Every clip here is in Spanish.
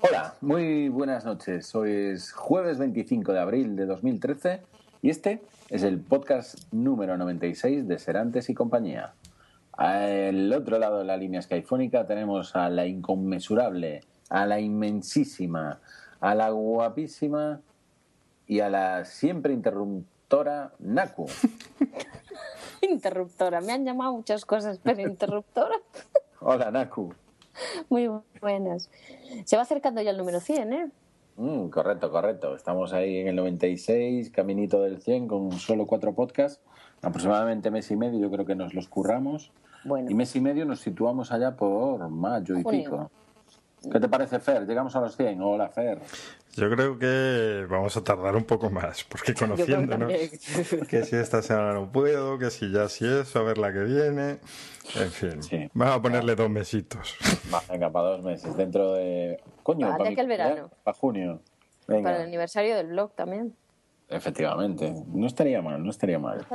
Hola, muy buenas noches. Hoy es jueves 25 de abril de 2013 y este es el podcast número 96 de Serantes y compañía. Al otro lado de la línea skyfónica tenemos a la inconmensurable, a la inmensísima, a la guapísima y a la siempre interruptora Naku. interruptora, me han llamado muchas cosas, pero interruptora. Hola Naku. Muy buenas. Se va acercando ya el número 100, ¿eh? Mm, correcto, correcto. Estamos ahí en el 96, caminito del 100, con solo cuatro podcasts. Aproximadamente mes y medio, yo creo que nos los curramos. Y mes y medio nos situamos allá por mayo y pico. ¿Qué te parece, Fer? Llegamos a los 100. Hola, Fer. Yo creo que vamos a tardar un poco más, porque conociéndonos, que si esta semana no puedo, que si ya si eso, a ver la que viene. En fin, vamos a ponerle dos mesitos. venga, para dos meses, dentro de. Coño, para, que el verano. Para junio. Para el aniversario del blog también. Efectivamente, no estaría mal, no estaría mal.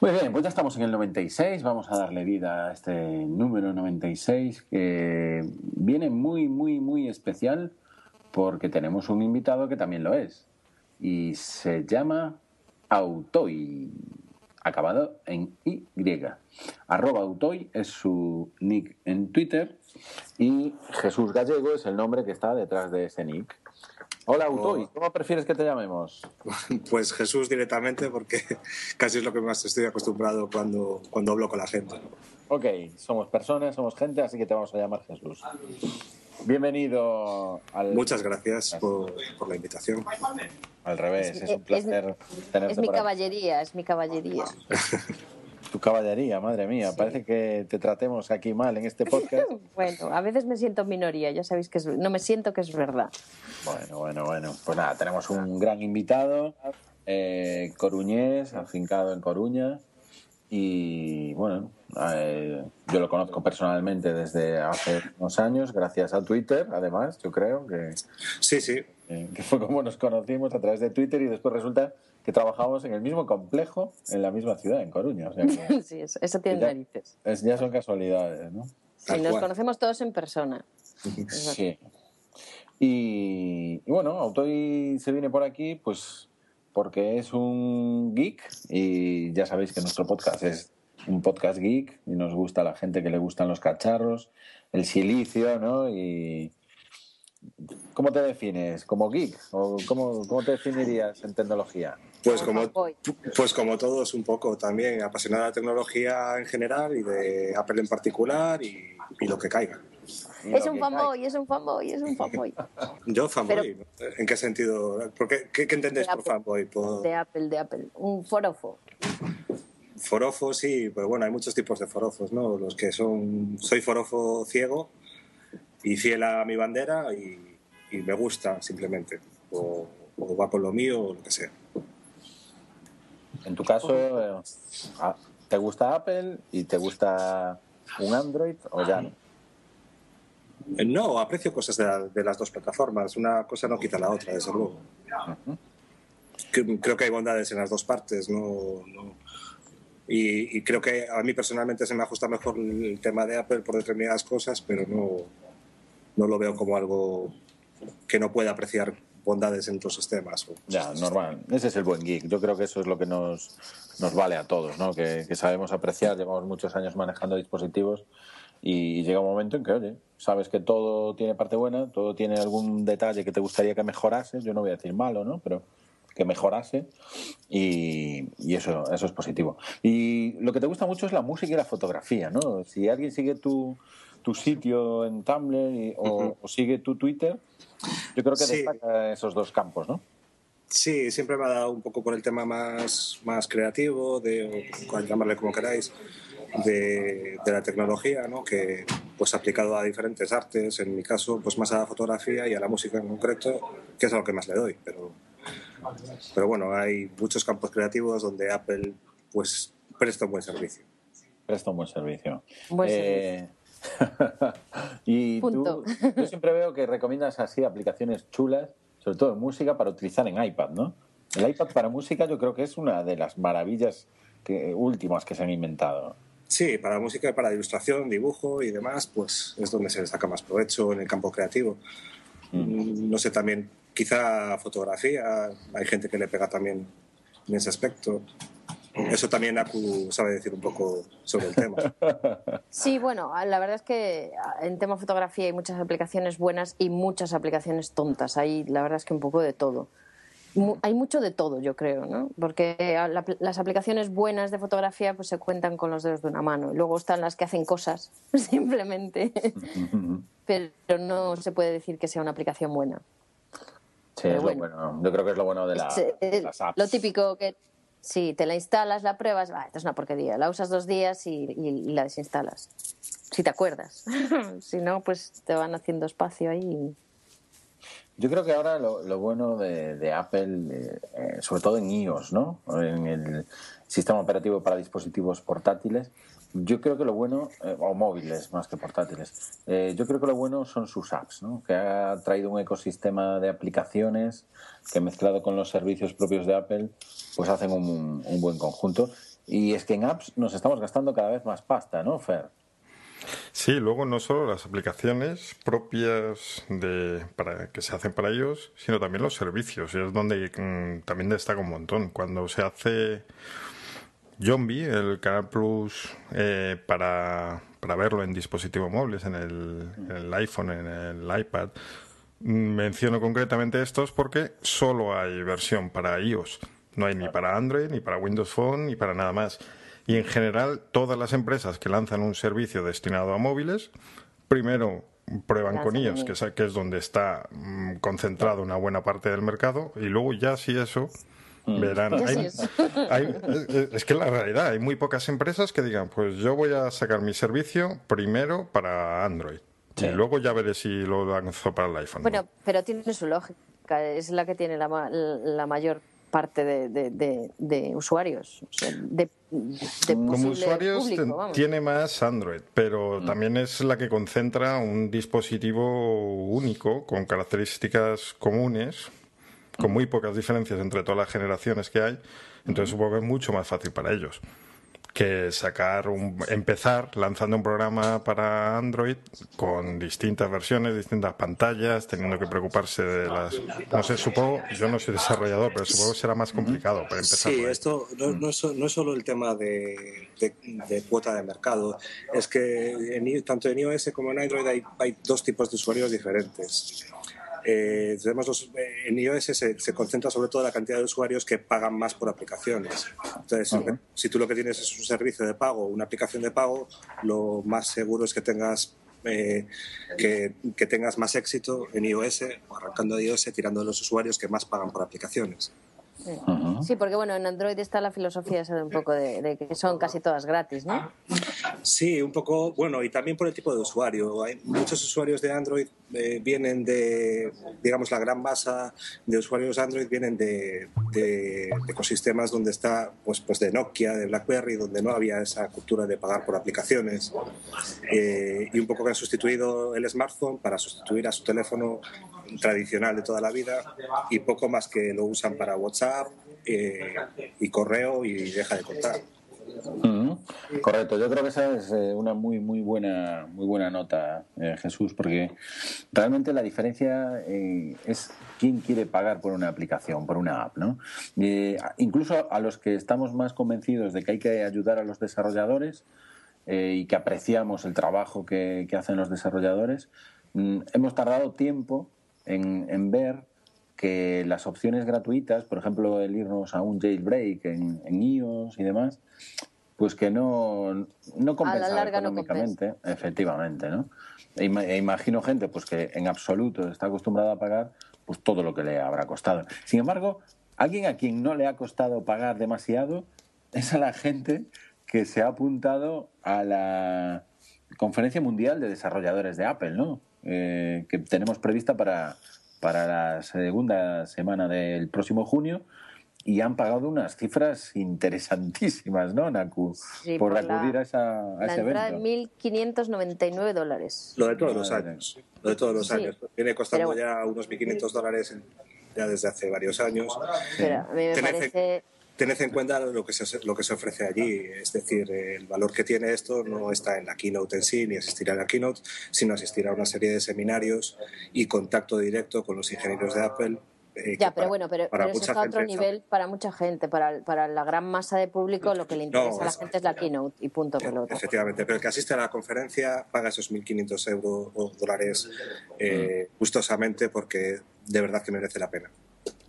Muy bien, pues ya estamos en el 96, vamos a darle vida a este número 96 que viene muy, muy, muy especial porque tenemos un invitado que también lo es y se llama Autoy, acabado en Y. Arroba Autoy es su nick en Twitter y Jesús Gallego es el nombre que está detrás de ese nick. Hola, Utoy, ¿cómo prefieres que te llamemos? Pues Jesús directamente, porque casi es lo que más estoy acostumbrado cuando, cuando hablo con la gente. Ok, somos personas, somos gente, así que te vamos a llamar Jesús. Bienvenido al... Muchas gracias por, por la invitación. Al revés, es, un placer tenerte Es mi caballería, es mi caballería. tu caballería, madre mía. Parece que te tratemos aquí mal en este podcast. bueno, a veces me siento minoría, ya sabéis que no me siento que es verdad. Bueno, bueno, bueno. Pues nada, tenemos un gran invitado, eh, coruñés, afincado en Coruña. Y bueno, eh, yo lo conozco personalmente desde hace unos años, gracias a Twitter, además, yo creo que. Sí, sí. Eh, que fue como nos conocimos a través de Twitter y después resulta que trabajamos en el mismo complejo, en la misma ciudad, en Coruña. sí, eso, tiene narices. ya son casualidades, ¿no? Sí, nos conocemos todos en persona. Sí. Y, bueno, Autoy se viene por aquí, pues porque es un geek y ya sabéis que nuestro podcast es un podcast geek y nos gusta la gente que le gustan los cacharros, el silicio, ¿no? Y, ¿Cómo te defines? ¿Como geek? ¿O cómo, cómo te definirías en tecnología? Pues como, pues como todos, un poco también, apasionada de tecnología en general y de Apple en particular y, lo que caiga. Es un fanboy, es un fanboy, es un fanboy. Yo fanboy, ¿en qué sentido? qué, qué, entendés por fanboy? De Apple, de Apple, un forofo. Forofo, sí, pero bueno, hay muchos tipos de forofos, ¿no? Los que son, soy forofo ciego y fiel a mi bandera y, me gusta simplemente, o, va por lo mío o lo que sea. En tu caso, eh, ah, ¿te gusta Apple y te gusta un Android o ya no? Eh, no, aprecio cosas de, las dos plataformas. Una cosa no quita la otra, desde luego. Creo que hay bondades en las dos partes. No, y, creo que a mí personalmente se me ajusta mejor el tema de Apple por determinadas cosas, pero no, no lo veo como algo que no pueda apreciar bondades en otros sistemas. Ya, normal. Ese es el buen geek. Yo creo que eso es lo que nos, nos vale a todos, ¿no? Que, sabemos apreciar, llevamos muchos años manejando dispositivos y llega un momento en que, oye, sabes que todo tiene parte buena, todo tiene algún detalle que te gustaría que mejorase, yo no voy a decir malo, ¿no? Pero que mejorase y, y, eso, eso es positivo. Y lo que te gusta mucho es la música y la fotografía, ¿no? Si alguien sigue tu, tu sitio en Tumblr o, sigue tu Twitter, yo creo que destaca esos dos campos, ¿no? Sí, siempre me ha dado un poco por el tema más, más creativo, de, o llamarle como queráis, de, de, la tecnología, ¿no? que pues aplicado a diferentes artes, en mi caso pues más a la fotografía y a la música en concreto, que es a lo que más le doy. Pero, pero bueno, hay muchos campos creativos donde Apple pues presta un buen servicio. Presta un buen servicio. Buen eh, servicio. y tú, yo siempre veo que recomiendas así aplicaciones chulas, sobre todo en música, para utilizar en iPad, ¿no? El iPad para música yo creo que es una de las maravillas que, últimas que se han inventado. Sí, para música, para ilustración, dibujo y demás, pues es donde se le saca más provecho en el campo creativo. Mm. No sé, también quizá fotografía, hay gente que le pega también en ese aspecto. Eso también Aku sabe decir un poco sobre el tema. Sí, bueno, la verdad es que en tema fotografía hay muchas aplicaciones buenas y muchas aplicaciones tontas. Hay, la verdad es que un poco de todo. Hay mucho de todo, yo creo, ¿no? Porque las aplicaciones buenas de fotografía pues se cuentan con los dedos de una mano. Y luego están las que hacen cosas, simplemente. Pero no se puede decir que sea una aplicación buena. Sí, es lo bueno. Yo creo que es lo bueno de, la, las apps. Lo típico que Sí, te la instalas, la pruebas, va, esto es una porquería. La usas dos días y, la desinstalas. Si te acuerdas. si no, pues te van haciendo espacio ahí. Yo creo que ahora lo, bueno de, Apple, eh, eh, sobre todo en iOS, ¿no? En el sistema operativo para dispositivos portátiles, yo creo que lo bueno, eh, o móviles más que portátiles, eh, yo creo que lo bueno son sus apps, ¿no? que ha traído un ecosistema de aplicaciones que mezclado con los servicios propios de Apple, pues hacen un, buen conjunto. Y es que en apps nos estamos gastando cada vez más pasta, ¿no, Fer? Sí, luego no solo las aplicaciones propias de, para, que se hacen para ellos, sino también los servicios. Y es donde mm, también destaca un montón. Cuando se hace Zombie, el Canal Plus eh, para, verlo en dispositivos móviles, en el, iPhone, en el iPad. Menciono concretamente estos porque solo hay versión para iOS. No hay ni para Android, ni para Windows Phone, ni para nada más. Y en general, todas las empresas que lanzan un servicio destinado a móviles, primero prueban con iOS, que es, donde está mm, concentrado una buena parte del mercado, y luego ya si eso Mm. Verán, es que la realidad, hay muy pocas empresas que digan, pues yo voy a sacar mi servicio primero para Android. Y luego ya veré si lo lanzo para el iPhone. Bueno, pero tiene su lógica, es la que tiene la, la mayor parte de, usuarios. Como usuarios tiene más Android, pero mm. también es la que concentra un dispositivo único con características comunes con muy pocas diferencias entre todas las generaciones que hay, entonces supongo que es mucho más fácil para ellos que sacar un, empezar lanzando un programa para Android con distintas versiones, distintas pantallas, teniendo que preocuparse de las no sé, supongo, yo no soy desarrollador, pero supongo que será más complicado para empezar. Sí, esto no, no, es, no, es, solo el tema de, de, cuota de mercado, es que en, tanto en iOS como en Android hay, hay dos tipos de usuarios diferentes. Eh, tenemos eh, en iOS se, concentra sobre todo la cantidad de usuarios que pagan más por aplicaciones. Entonces, si tú lo que tienes es un servicio de pago, una aplicación de pago, lo más seguro es que tengas eh, que, que, tengas más éxito en iOS o arrancando de iOS tirando de los usuarios que más pagan por aplicaciones. Sí, porque bueno, en Android está la filosofía esa de un poco de, que son casi todas gratis, ¿no? Sí, un poco, bueno, y también por el tipo de usuario. Hay muchos usuarios de Android vienen de, digamos, la gran masa de usuarios Android vienen de, ecosistemas donde está, pues, pues de Nokia, de BlackBerry, donde no había esa cultura de pagar por aplicaciones. Eh, y un poco que han sustituido el smartphone para sustituir a su teléfono tradicional de toda la vida y poco más que lo usan para WhatsApp eh, y correo y deja de contar. Correcto, yo creo que esa es eh, una muy muy buena muy buena nota, eh, Jesús, porque realmente la diferencia es quién quiere pagar por una aplicación, por una app, ¿no? incluso a los que estamos más convencidos de que hay que ayudar a los desarrolladores y que apreciamos el trabajo que, hacen los desarrolladores, mm, hemos tardado tiempo en, ver que las opciones gratuitas, por ejemplo, el irnos a un jailbreak en, en iOS y demás, pues que no, no compensa económicamente, efectivamente, ¿no? E, e, imagino gente pues que en absoluto está acostumbrada a pagar pues todo lo que le habrá costado. Sin embargo, alguien a quien no le ha costado pagar demasiado es a la gente que se ha apuntado a la Conferencia Mundial de Desarrolladores de Apple, ¿no? Eh, que tenemos prevista para, para la segunda semana del próximo junio y han pagado unas cifras interesantísimas, ¿no, Naku? por, acudir a, esa, a ese evento. de 1.599 dólares. Lo de todos los años. Lo de todos los años. Viene costando ya unos 1.500 dólares ya desde hace varios años. Pero a mí me parece tened en cuenta lo que, se, lo que se ofrece allí. Es decir, el valor que tiene esto no está en la keynote en sí, ni asistirá a la keynote, sino asistir a una serie de seminarios y contacto directo con los ingenieros de Apple. Eh, ya, pero bueno, pero, eso está a otro nivel para mucha gente. Para, para, la gran masa de público lo que le interesa a la gente es la keynote y punto pelota. Efectivamente, pero el que asiste a la conferencia paga esos 1.500 euros o dólares eh, mm. gustosamente porque de verdad que merece la pena.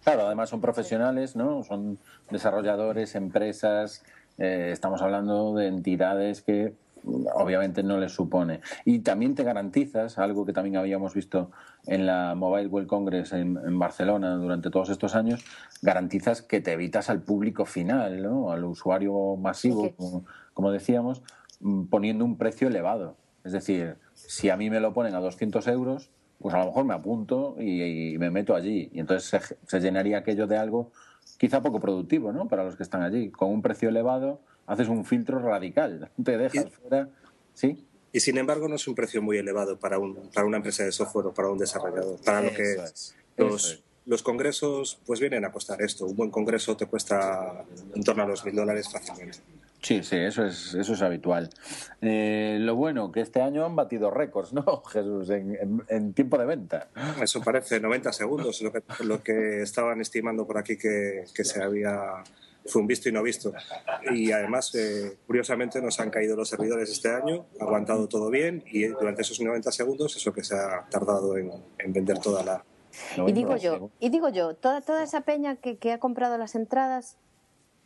Claro, además son profesionales, ¿no? Son desarrolladores, empresas, eh, estamos hablando de entidades que mm, obviamente no les supone. Y también te garantizas, algo que también habíamos visto en la Mobile World Congress en, Barcelona durante todos estos años, garantizas que te evitas al público final, ¿no? al usuario masivo, como, decíamos, mm, poniendo un precio elevado. Es decir, si a mí me lo ponen a 200 euros, pues a lo mejor me apunto y, me meto allí. Y entonces se, llenaría aquello de algo quizá poco productivo, ¿no? Para los que están allí. Con un precio elevado haces un filtro radical, te dejas fuera. ¿Sí? Y sin embargo no es un precio muy elevado para, un, para una empresa de software o para un desarrollador. Para lo que los, los congresos pues vienen a costar esto. Un buen congreso te cuesta en torno a los mil dólares fácilmente. Sí, sí, eso es, eso es habitual. Eh, lo bueno, que este año han batido récords, ¿no, Jesús? En, tiempo de venta. Eso parece 90 segundos, lo que, lo que estaban estimando por aquí que, que se había fue un visto y no visto. Y además, eh, curiosamente, nos han caído los servidores este año, ha aguantado todo bien y durante esos 90 segundos eso que se ha tardado en, vender toda la... Y digo yo, y digo yo, toda, toda esa peña que, que ha comprado las entradas...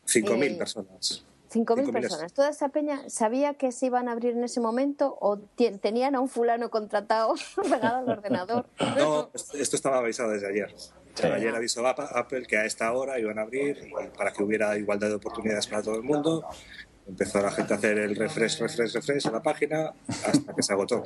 5.000 eh, personas. 5.000 personas. ¿Toda esa peña sabía que se iban a abrir en ese momento o tenían a un fulano contratado pegado al ordenador? No, esto estaba avisado desde ayer. Ayer avisó Apple que a esta hora iban a abrir para que hubiera igualdad de oportunidades para todo el mundo. Empezó la gente a hacer el refresh, refresh, refresh en la página hasta que se agotó.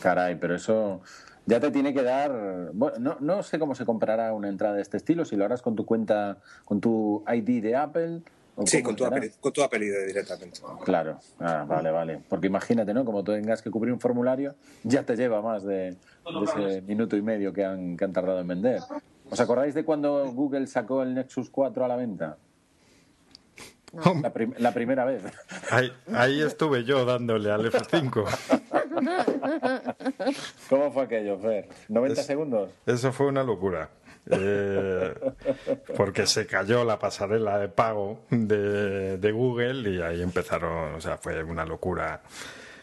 Caray, pero eso ya te tiene que dar. Bueno, no, no sé cómo se comprará una entrada de este estilo, si lo harás con tu cuenta, con tu ID de Apple Sí, con tu, con apellido directamente. Claro, ah, vale, vale. Porque imagínate, ¿no? Como tengas que cubrir un formulario, ya te lleva más de, ese minuto y medio que han, que han tardado en vender. ¿Os acordáis de cuando Google sacó el Nexus 4 a la venta? La, primera vez. Ahí, ahí, estuve yo dándole al F5. ¿Cómo fue aquello, Fer? ¿90 segundos? Eso fue una locura. Eh, porque se cayó la pasarela de pago de, de, Google y ahí empezaron, o sea, fue una locura.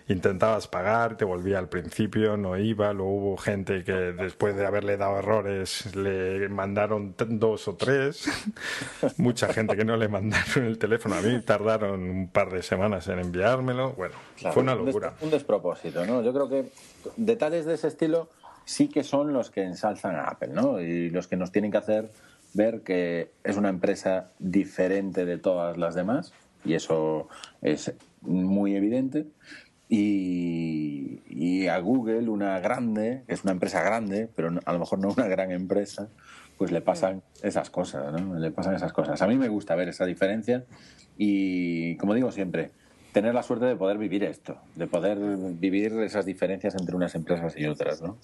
Intentabas pagar, te volvía al principio, no iba, luego hubo gente que después de haberle dado errores le mandaron dos o tres, mucha gente que no le mandaron el teléfono a mí, tardaron un par de semanas en enviármelo, bueno, fue una locura. Un, despropósito, ¿no? Yo creo que detalles de ese estilo sí que son los que ensalzan a Apple, ¿no? Y los que nos tienen que hacer ver que es una empresa diferente de todas las demás, y eso es muy evidente. Y, a Google, una grande, es una empresa grande, pero a lo mejor no una gran empresa, pues le pasan esas cosas, ¿no? Le pasan esas cosas. A mí me gusta ver esa diferencia y, como digo siempre, tener la suerte de poder vivir esto, de poder vivir esas diferencias entre unas empresas y otras, ¿no?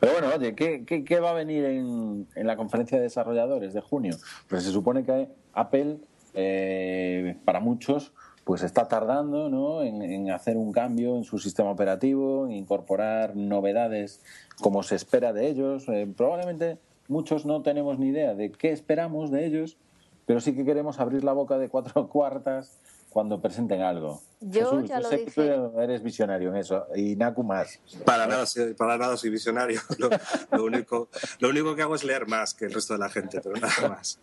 Pero bueno, oye, ¿qué, qué, va a venir en, en, la conferencia de desarrolladores de junio? Pues se supone que Apple, eh, para muchos, pues está tardando ¿no? en, hacer un cambio en su sistema operativo, en incorporar novedades como se espera de ellos. Eh, probablemente muchos no tenemos ni idea de qué esperamos de ellos, pero sí que queremos abrir la boca de cuatro cuartas cuando presenten algo. Yo ya lo sé que tú eres visionario en eso y Naku más. Para nada, para nada soy visionario. Lo, único, lo único que hago es leer más que el resto de la gente, pero nada más.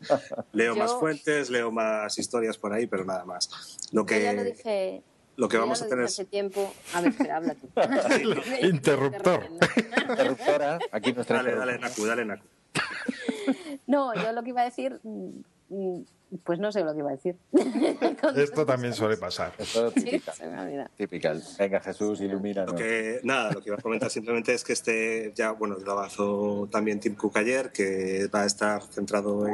Leo más fuentes, leo más historias por ahí, pero nada más. Lo que, ya lo dije. Lo que vamos a tener hace tiempo. A ver, espera, habla tú. Interruptor. Interruptora. Aquí nuestra. Dale, dale, Naku, dale, Naku. No, yo lo que iba a decir mm, mm, pues no sé lo que iba a decir. Esto también suele pasar. Esto típica. Venga, Jesús, ilumina. nada, lo que iba a comentar simplemente es que este, ya, bueno, lo avanzó también Tim Cook ayer, que va a estar centrado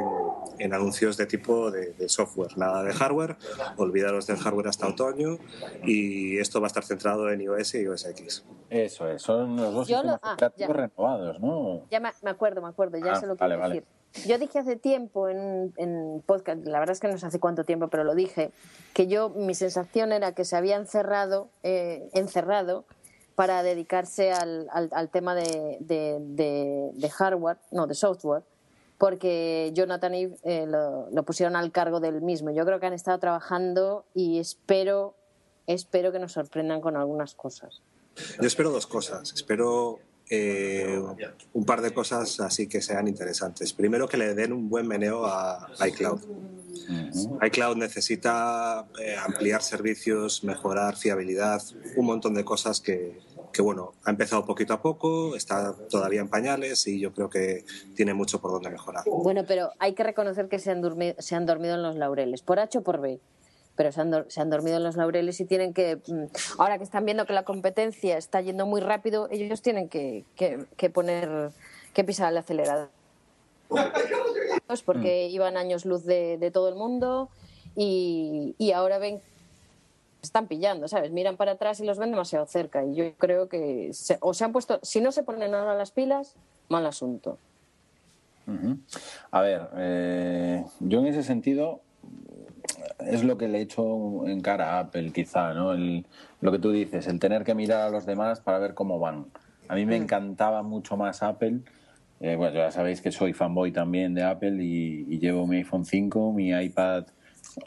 en, anuncios de tipo de, software, nada de hardware, olvidaros del hardware hasta otoño, y esto va a estar centrado en iOS y iOS X. Eso es, son los dos sistemas ah, renovados, ¿no? Ya me, acuerdo, me acuerdo, ya ah, sé lo que vale, vale. decir yo dije hace tiempo en, podcast, la verdad es que no sé hace cuánto tiempo, pero lo dije, que yo mi sensación era que se había encerrado, eh, encerrado para dedicarse al, al, tema de, de, hardware, no, de software, porque Jonathan Eve eh, lo, lo, pusieron al cargo del mismo. Yo creo que han estado trabajando y espero, espero que nos sorprendan con algunas cosas. Yo espero dos cosas. Espero eh, un par de cosas así que sean interesantes. Primero, que le den un buen meneo a iCloud. iCloud necesita eh, ampliar servicios, mejorar fiabilidad, un montón de cosas que, que, bueno, ha empezado poquito a poco, está todavía en pañales y yo creo que tiene mucho por donde mejorar. Bueno, pero hay que reconocer que se han, dormido, se han dormido en los laureles, por H o por B pero se han, se han, dormido en los laureles y tienen que, mm, ahora que están viendo que la competencia está yendo muy rápido, ellos tienen que, que, poner, que pisar el acelerador. Porque mm. iban años luz de, de todo el mundo y, y ahora ven están pillando, ¿sabes? Miran para atrás y los ven demasiado cerca. Y yo creo que o se han puesto, si no se ponen ahora las pilas, mal asunto. A ver, eh, yo en ese sentido es lo que le he hecho en cara a Apple, quizá, ¿no? lo que tú dices, el tener que mirar a los demás para ver cómo van. A mí me mm. encantaba mucho más Apple. Eh, bueno, ya sabéis que soy fanboy también de Apple y, llevo mi iPhone 5, mi iPad,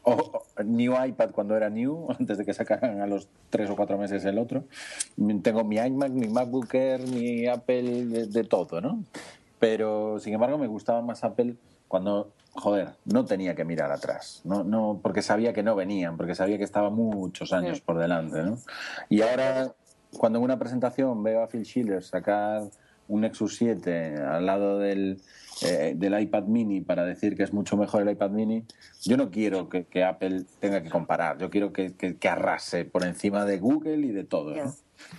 o New iPad cuando era New, antes de que sacaran a los tres o cuatro meses el otro. Tengo mi iMac, mi MacBook Air, mi Apple, de, de todo, ¿no? Pero, sin embargo, me gustaba más Apple cuando joder, no tenía que mirar atrás, no, no, porque sabía que no venían, porque sabía que estaba muchos años por delante, ¿no? Y ahora, cuando en una presentación veo a Phil Schiller sacar un Nexus 7 al lado del, eh, del iPad mini para decir que es mucho mejor el iPad mini, yo no quiero que, Apple tenga que comparar, yo quiero que, que, arrase por encima de Google y de todo.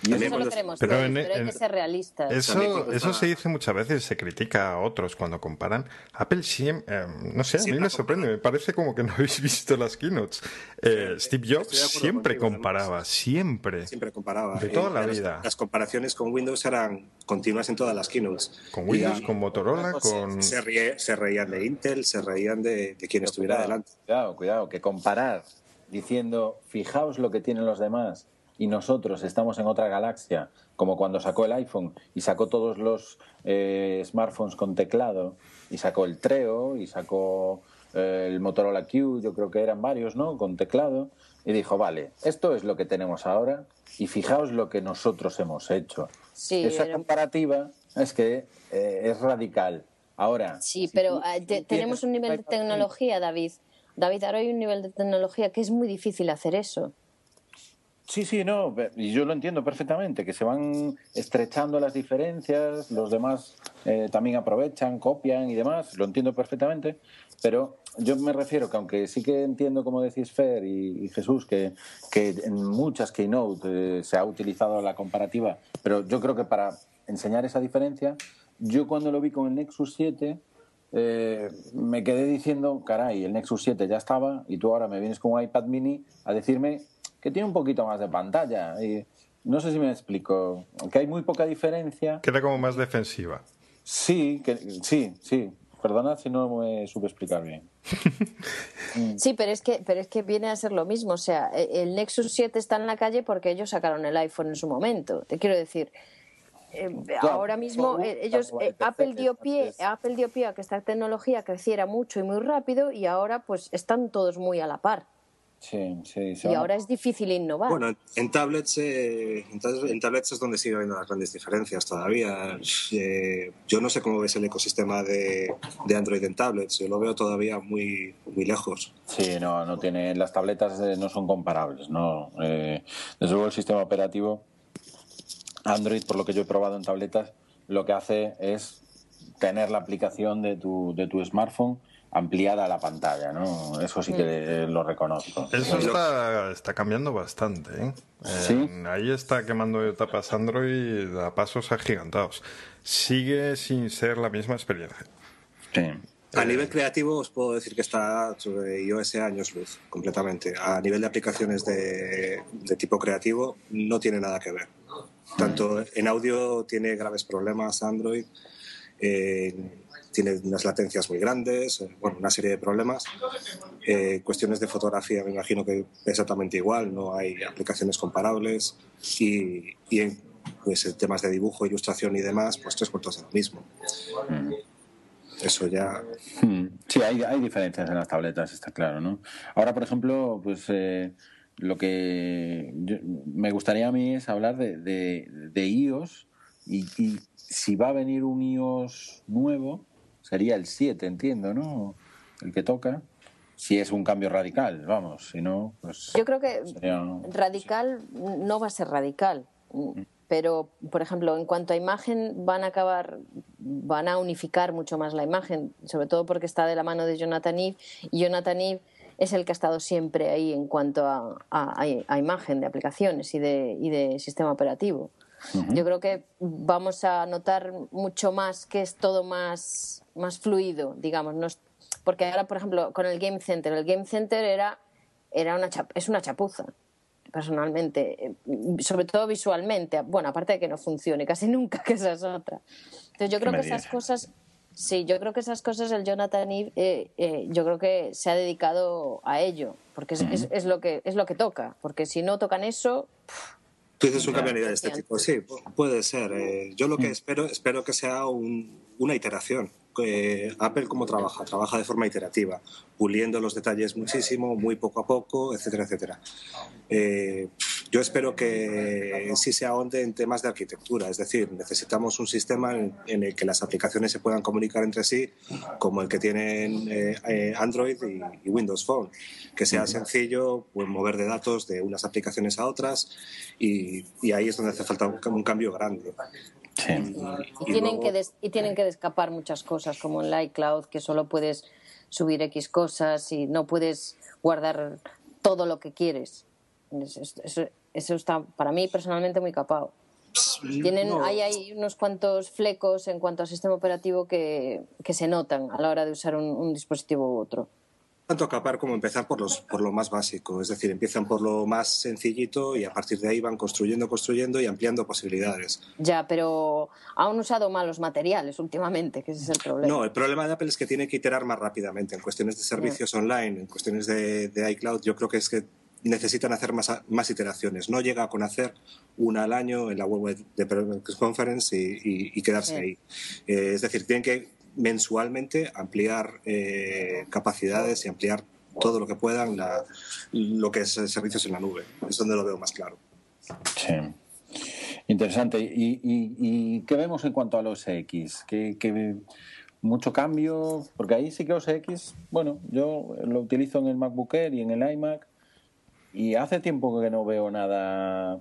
¿No? eso lo queremos pero, hay que ser realistas. Eso, eso se dice muchas veces, se critica a otros cuando comparan. Apple siempre, eh, no sé, a mí me sorprende, me parece como que no habéis visto las keynotes. Eh, Steve Jobs siempre comparaba, siempre. Siempre comparaba. De toda la vida. Las comparaciones con Windows eran continuas en todas las keynotes. Con Windows, con Motorola, con... Se, reían de Intel, se reían de, quien estuviera adelante. Cuidado, cuidado, que comparar diciendo, fijaos lo que tienen los demás y nosotros estamos en otra galaxia, como cuando sacó el iPhone y sacó todos los eh, smartphones con teclado, y sacó el Treo, y sacó eh, el Motorola Q, yo creo que eran varios, ¿no? Con teclado, y dijo, vale, esto es lo que tenemos ahora, y fijaos lo que nosotros hemos hecho. Esa comparativa es que eh, es radical. Ahora. Sí, pero tenemos un nivel de tecnología, David. David, ahora hay un nivel de tecnología que es muy difícil hacer eso. Sí, sí, no, y yo lo entiendo perfectamente, que se van estrechando las diferencias, los demás eh, también aprovechan, copian y demás, lo entiendo perfectamente, pero yo me refiero que aunque sí que entiendo, como decís Fer y, Jesús, que, en muchas keynote eh, se ha utilizado la comparativa, pero yo creo que para enseñar esa diferencia, yo cuando lo vi con el Nexus 7, eh, me quedé diciendo, caray, el Nexus 7 ya estaba y tú ahora me vienes con un iPad mini a decirme que tiene un poquito más de pantalla. Y no sé si me explico, que hay muy poca diferencia. Que era como más defensiva. Sí, que, sí, sí. Perdona si no me supe explicar bien. Sí, pero es que pero es que viene a ser lo mismo, o sea, e, el Nexus 7 está en la calle porque ellos sacaron el iPhone en su momento. Te quiero decir, eh, ahora mismo eh, ellos eh, Apple dio pie Apple dio pie a que esta tecnología creciera mucho y muy rápido y ahora pues están todos muy a la par. Sí, sí, y ahora es difícil innovar. Bueno, en tablets, eh, en tablets es donde sigue habiendo las grandes diferencias todavía. Eh, yo no sé cómo ves el ecosistema de, de, Android en tablets. Yo lo veo todavía muy, muy lejos. Sí, no, no tiene, las tabletas eh, no son comparables. No, desde luego el sistema operativo Android, por lo que yo he probado en tabletas, lo que hace es tener la aplicación de tu, de tu smartphone ampliada la pantalla, ¿no? Eso sí que lo reconozco. Eso está, está cambiando bastante, ¿eh? ¿Sí? ahí está quemando etapas Android a pasos agigantados. Sigue sin ser la misma experiencia. Sí. A nivel creativo os puedo decir que está sobre iOS años luz, completamente. A nivel de aplicaciones de, de tipo creativo no tiene nada que ver. Tanto en audio tiene graves problemas Android, tiene unas latencias muy grandes, eh, bueno, una serie de problemas. Eh, cuestiones de fotografía me imagino que exactamente igual, no hay aplicaciones comparables y, y en pues, temas de dibujo, ilustración y demás, pues tres cuartos de lo mismo. Mm. Eso ya... Mm. Sí, hay, hay diferencias en las tabletas, está claro, ¿no? Ahora, por ejemplo, pues... Eh, lo que me gustaría a mí es hablar de, de, iOS y, y, si va a venir un iOS nuevo, sería el 7, entiendo, ¿no? El que toca. Si es un cambio radical, vamos, si no, pues. Yo creo que radical no va a ser radical. Mm. Pero, por ejemplo, en cuanto a imagen, van a acabar, van a unificar mucho más la imagen, sobre todo porque está de la mano de Jonathan Eve. Y Jonathan Eve es el que ha estado siempre ahí en cuanto a, a, imagen de aplicaciones y de, y de sistema operativo. Yo creo que vamos a notar mucho más que es todo más, más fluido, digamos. porque ahora, por ejemplo, con el Game Center, el Game Center era, era una es una chapuza, personalmente, eh, sobre todo visualmente. Bueno, aparte de que no funcione casi nunca, que esa es otra. Entonces yo creo que esas cosas... Sí, yo creo que esas cosas el Jonathan Eve, eh, eh, yo creo que se ha dedicado a ello, porque es, es, lo que es lo que toca, porque si no tocan eso, Tú dices un cambio de este tipo. Sí, puede ser. Eh, yo lo que mm. espero, espero que sea una iteración. Apple cómo trabaja, trabaja de forma iterativa, puliendo los detalles muchísimo, muy poco a poco, etcétera, etcétera. Eh, yo espero que sí se ahonde en temas de arquitectura, es decir, necesitamos un sistema en, el que las aplicaciones se puedan comunicar entre sí, como el que tienen eh, eh, Android y, Windows Phone, que sea sencillo pues, mover de datos de unas aplicaciones a otras y, ahí es donde hace falta un, cambio grande. Y, tienen que y tienen que escapar muchas cosas, como en iCloud, que solo puedes subir X cosas y no puedes guardar todo lo que quieres. Eso, eso está para mí personalmente muy capado. Tienen, hay, hay unos cuantos flecos en cuanto al sistema operativo que, que se notan a la hora de usar un, dispositivo u otro tanto capar como empezar por, los, por lo más básico. Es decir, empiezan por lo más sencillito y a partir de ahí van construyendo, construyendo y ampliando posibilidades. Ya, pero han usado malos materiales últimamente, que ese es el problema. No, el problema de Apple es que tiene que iterar más rápidamente. En cuestiones de servicios online, en cuestiones de, de iCloud, yo creo que es que necesitan hacer más, más iteraciones. No llega a conocer una al año en la web de Conference y, quedarse ahí. Eh, es decir, tienen que mensualmente ampliar eh, capacidades y ampliar todo lo que puedan lo que es servicios en la nube. Es donde lo veo más claro. Sí. Interesante. ¿Y, qué vemos en cuanto a los X? ¿Qué, mucho cambio? Porque ahí sí que los X, bueno, yo lo utilizo en el MacBook Air y en el iMac y hace tiempo que no veo nada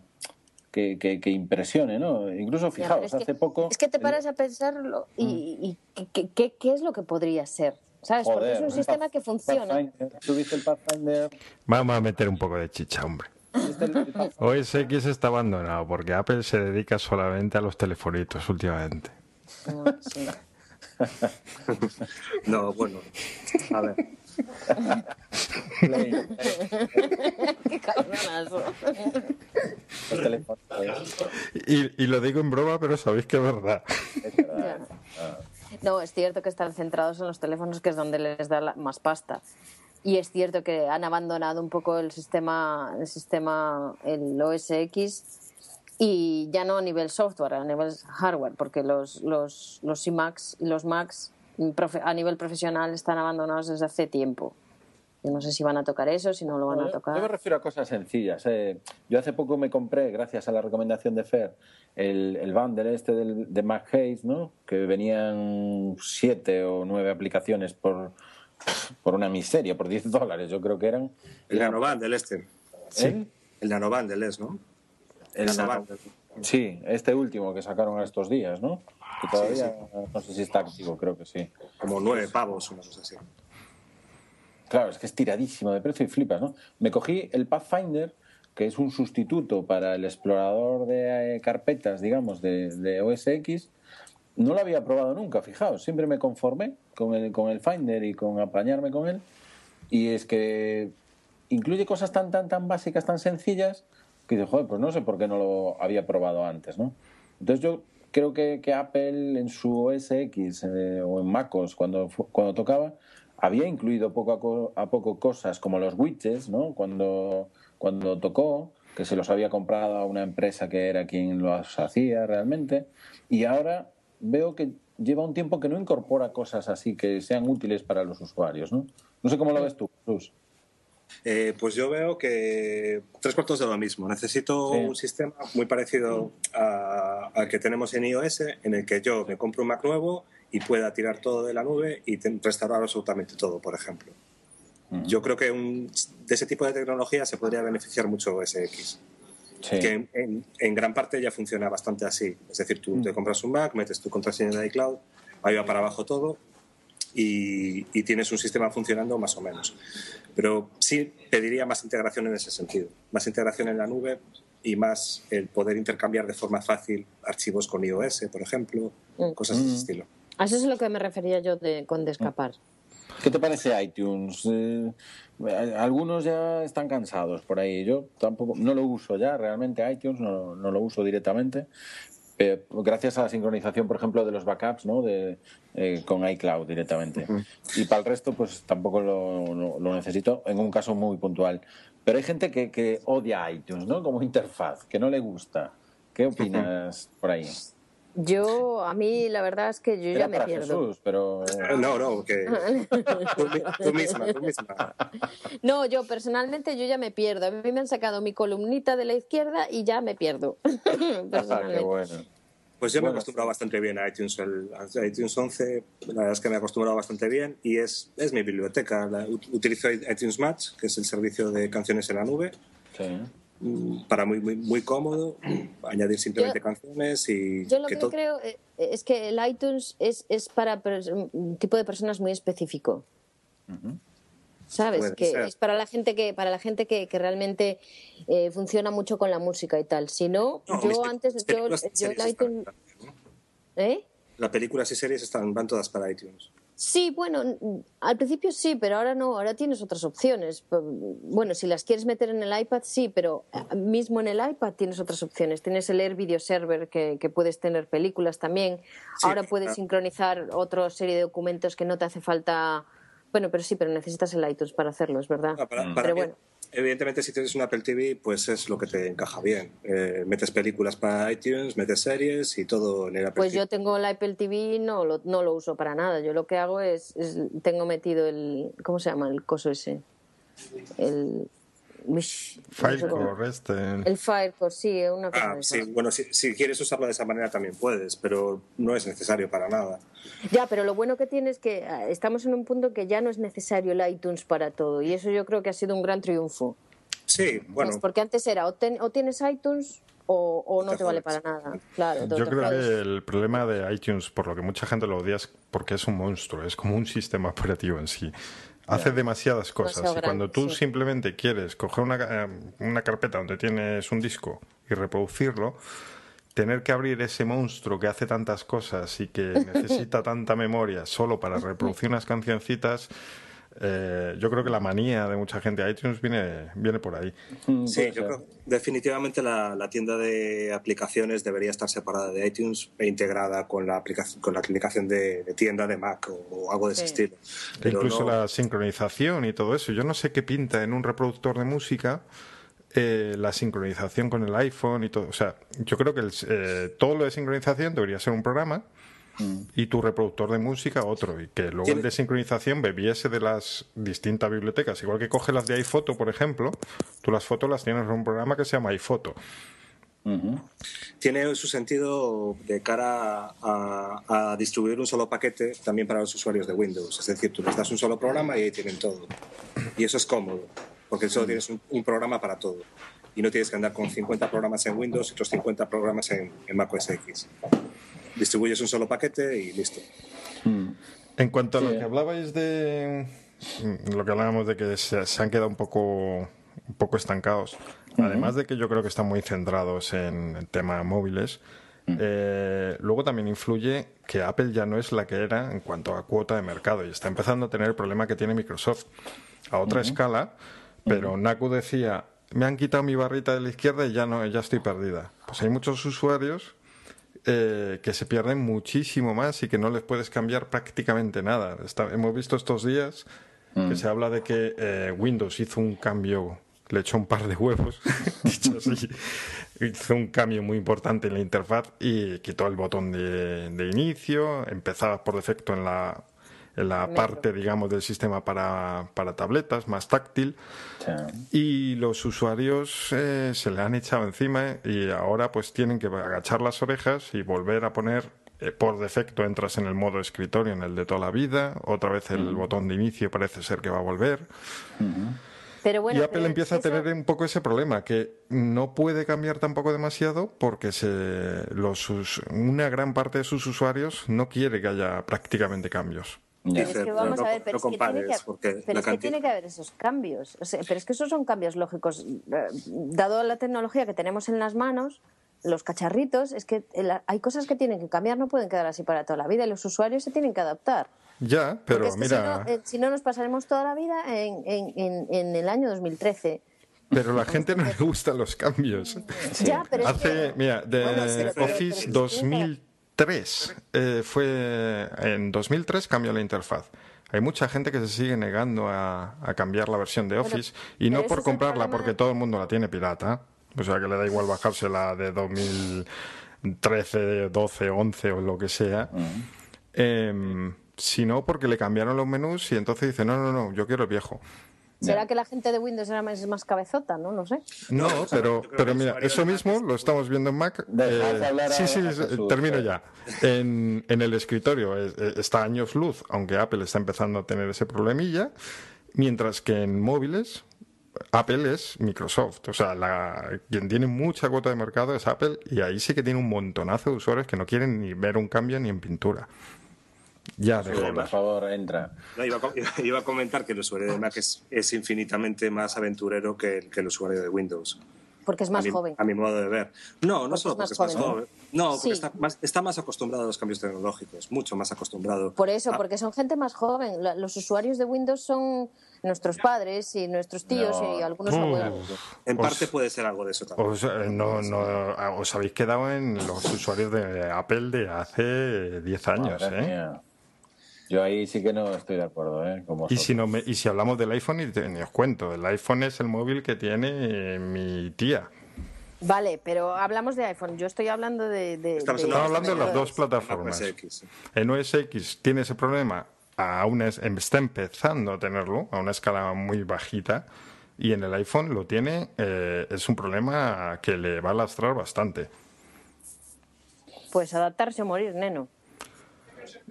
que, que, impresione, ¿no? Incluso, fijaos, hace poco... Es que te paras a pensarlo y, mm. ¿qué, qué, es lo que podría ser? ¿Sabes? Porque es un sistema que funciona. ¿Tuviste el Pathfinder? Vamos a meter un poco de chicha, hombre. OS X está abandonado porque Apple se dedica solamente a los telefonitos últimamente. no, bueno, a ver. Qué cabronazo. Y, y, lo digo en broma, pero sabéis que es verdad. No, es cierto que están centrados en los teléfonos, que es donde les da más pasta. Y es cierto que han abandonado un poco el sistema, el sistema, el OS X, y ya no a nivel software, a nivel hardware, porque los, los, los iMacs y los Macs a nivel profesional están abandonados desde hace tiempo. Yo no sé si van a tocar eso, si no lo van a tocar. Yo me refiero a cosas sencillas. Eh. Yo hace poco me compré, gracias a la recomendación de Fer, el, el bundle este del, de Mac ¿no? Que venían siete o nueve aplicaciones por, por una miseria, por 10 dólares, yo creo que eran. El nanobundle este. Sí. El nanobundle es, ¿no? El, nanobundle. Sí, este último que sacaron estos días, ¿no? Que todavía no sé si está activo, creo que sí. Como nueve pavos, una cosa así. Claro, es que es tiradísimo de precio y flipas, ¿no? Me cogí el Pathfinder, que es un sustituto para el explorador de eh, carpetas, digamos, de, de OS X. No lo había probado nunca, fijaos, siempre me conformé con el, con el Finder y con apañarme con él. Y es que incluye cosas tan, tan, tan básicas, tan sencillas, que digo, joder, pues no sé por qué no lo había probado antes, ¿no? Entonces yo creo que, que Apple en su OS X eh, o en MacOS cuando, cuando tocaba había incluido poco a, poco cosas como los widgets, ¿no? Cuando, cuando tocó, que se los había comprado a una empresa que era quien los hacía realmente, y ahora veo que lleva un tiempo que no incorpora cosas así que sean útiles para los usuarios, ¿no? No sé cómo lo ves tú, Jesús. Eh, pues yo veo que tres cuartos de lo mismo. Necesito un sistema muy parecido al que tenemos en iOS, en el que yo me compro un Mac nuevo y pueda tirar todo de la nube y restaurar absolutamente todo, por ejemplo. Yo creo que de ese tipo de tecnología se podría beneficiar mucho OS X. Que en, gran parte ya funciona bastante así. Es decir, tú te compras un Mac, metes tu contraseña de iCloud, ahí va para abajo todo y, tienes un sistema funcionando más o menos. Pero sí pediría más integración en ese sentido, más integración en la nube y más el poder intercambiar de forma fácil archivos con iOS, por ejemplo, mm. cosas de ese mm. estilo. A eso es a lo que me refería yo de, con descapar. ¿Qué te parece iTunes? Eh, algunos ya están cansados por ahí. Yo tampoco, no lo uso ya realmente iTunes, no, no lo uso directamente, eh, gracias a la sincronización, por ejemplo, de los backups ¿no? de, eh, con iCloud directamente. Y para el resto, pues tampoco lo, necesito, en un caso muy puntual. Pero hay gente que, que odia iTunes ¿no? como interfaz, que no le gusta. ¿Qué opinas por ahí? Yo, a mí, la verdad es que yo ya me pierdo. Jesús, pero... No, no, que tú, misma, tú misma. No, yo personalmente yo ya me pierdo. A mí me han sacado mi columnita de la izquierda y ya me pierdo. ah, qué bueno. Pues yo me he acostumbrado bastante bien a iTunes, el, a iTunes 11, la verdad es que me he acostumbrado bastante bien y es, es mi biblioteca. utilizo iTunes Match, que es el servicio de canciones en la nube. Sí para muy, muy, muy cómodo, añadir simplemente canciones y... Yo lo que, creo eh, es que el iTunes es, es para un tipo de personas muy específico. ¿Sabes? que es para la gente que para la gente que, que realmente eh, funciona mucho con la música y tal. Si no, yo antes yo, yo el iTunes... ¿Eh? Las películas y series están, van todas para iTunes. Sí, bueno, al principio sí, pero ahora no, ahora tienes otras opciones. Bueno, si las quieres meter en el iPad, sí, pero eh, mismo en el iPad tienes otras opciones. Tienes el Air Video Server que, puedes tener películas también. ahora puedes sincronizar otra serie de documentos que no te hace falta. Bueno, pero sí, pero necesitas el iTunes para hacerlo, es verdad. Ah, pero bueno evidentemente si tienes un Apple TV, pues es lo que te encaja bien. Eh, metes películas para iTunes, metes series y todo en el Apple Pues yo tengo el Apple TV, no lo, no lo uso para nada. Yo lo que hago es, tengo metido el, ¿cómo se llama? El coso ese. El... Firecore, este. El Firecore, sí, una cosa. Ah, sí, bueno, si, si, quieres usarlo de esa manera también puedes, pero no es necesario para nada. Ya, pero lo bueno que tiene es que ah, estamos en un punto que ya no es necesario el iTunes para todo, y eso yo creo que ha sido un gran triunfo. Sí, bueno. porque antes era o, tienes iTunes o, no te, vale para nada. Claro, Yo creo que el problema de iTunes, por lo que mucha gente lo odia, es porque es un monstruo, es como un sistema operativo en sí hace demasiadas cosas. y cuando tú simplemente quieres coger una, eh, una carpeta donde tienes un disco y reproducirlo, tener que abrir ese monstruo que hace tantas cosas y que necesita tanta memoria solo para reproducir unas cancioncitas, eh, yo creo que la manía de mucha gente de iTunes viene, viene por ahí. Mm, sí, yo creo definitivamente la, tienda de aplicaciones debería estar separada de iTunes e integrada con la aplicación, con la aplicación de, tienda de Mac o, algo de ese estilo. incluso la sincronización y todo eso. Yo no sé qué pinta en un reproductor de música. Eh, la sincronización con el iPhone y todo. O sea, yo creo que eh, todo lo de sincronización debería ser un programa y tu reproductor de música otro, y que luego el de sincronización bebiese de las distintas bibliotecas. Igual que coge las de iPhoto, por ejemplo, tú las fotos las tienes en un programa que se llama iPhoto. Tiene su sentido de cara a, distribuir un solo paquete también para los usuarios de Windows. Es decir, tú les das un solo programa y ahí tienen todo. Y eso es cómodo, porque solo tienes un, programa para todo. Y no tienes que andar con 50 programas en Windows y otros 50 programas en, en Mac OS X. Distribuyes un solo paquete y listo. Hmm. En cuanto a lo que hablabais de mm, lo que hablábamos de que se, han quedado un poco un poco estancados, además de que yo creo que están muy centrados en el tema móviles, eh, luego también influye que Apple ya no es la que era en cuanto a cuota de mercado y está empezando a tener el problema que tiene Microsoft. A otra escala, pero Naku decía, me han quitado mi barrita de la izquierda y ya no, ya estoy perdida. Pues hay muchos usuarios eh, que se pierden muchísimo más y que no les puedes cambiar prácticamente nada. hemos visto estos días que mm. se habla de que eh, Windows hizo un cambio, le echó un par de huevos, dicho así, hizo un cambio muy importante en la interfaz y quitó el botón de, de inicio, empezaba por defecto en la la parte, digamos, del sistema para, para tabletas, más táctil. Y los usuarios eh, se le han echado encima y ahora pues tienen que agachar las orejas y volver a poner eh, por defecto entras en el modo escritorio, en el de toda la vida, otra vez el botón de inicio parece ser que va a volver. Pero bueno, y Apple empieza a tener un poco ese problema, que no puede cambiar tampoco demasiado porque se, los, una gran parte de sus usuarios no quiere que haya prácticamente cambios. Pero es que vamos a ver, pero, es, que tiene que, haber esos cambios. pero es que esos son cambios lógicos. Dado la tecnología que tenemos en las manos, los cacharritos, es que hay cosas que tienen que cambiar, no pueden quedar así para toda la vida y los usuarios se tienen que adaptar. Ya, pero mira. Eh, si no, nos pasaremos toda la vida en, en, el año 2013. Pero la gente no le gustan los cambios. Ya, pero Hace, mira, de Office 2000 3 eh, fue en 2003 cambió la interfaz. Hay mucha gente que se sigue negando a, cambiar la versión de Office y no por comprarla porque todo el mundo la tiene pirata. O sea que le da igual bajársela de 2013, 12, 11 o lo que sea. Em, sino porque le cambiaron los menús y entonces dice, no, no, no, yo quiero el viejo. ¿Será que la gente de Windows era más, más cabezota? No, no sé. No, pero, pero mira, eso mismo lo estamos viendo en Mac. Eh, sí, sí, termino ya. En, en el escritorio está años luz, aunque Apple está empezando a tener ese problemilla, mientras que en móviles Apple es Microsoft. O sea, la, quien tiene mucha cuota de mercado es Apple y ahí sí que tiene un montonazo de usuarios que no quieren ni ver un cambio ni en pintura. Ya, de Por favor, entra. iba, a, comentar que el usuario de Mac es, infinitamente más aventurero que, el usuario de Windows. Porque es más joven. A mi modo de ver. No, no solo porque es más joven. No, porque está, más, acostumbrado a los cambios tecnológicos, mucho más acostumbrado. Por eso, porque son gente más joven. Los usuarios de Windows son nuestros padres y nuestros tíos y algunos abuelos. En parte puede ser algo de eso también. Os, eh, no, no, os habéis quedado en los usuarios de Apple de hace 10 años, ¿eh? Yo ahí sí que no estoy de acuerdo, ¿eh? y, si no y si hablamos del iPhone, ni os cuento, el iPhone es el móvil que tiene mi tía. Vale, pero hablamos de iPhone. Yo estoy hablando de. Estamos, hablando de las dos plataformas. En OS X tiene ese problema. Aún está empezando a tenerlo a una escala muy bajita. Y en el iPhone lo tiene. Eh, es un problema que le va a lastrar bastante. Pues adaptarse o morir, neno.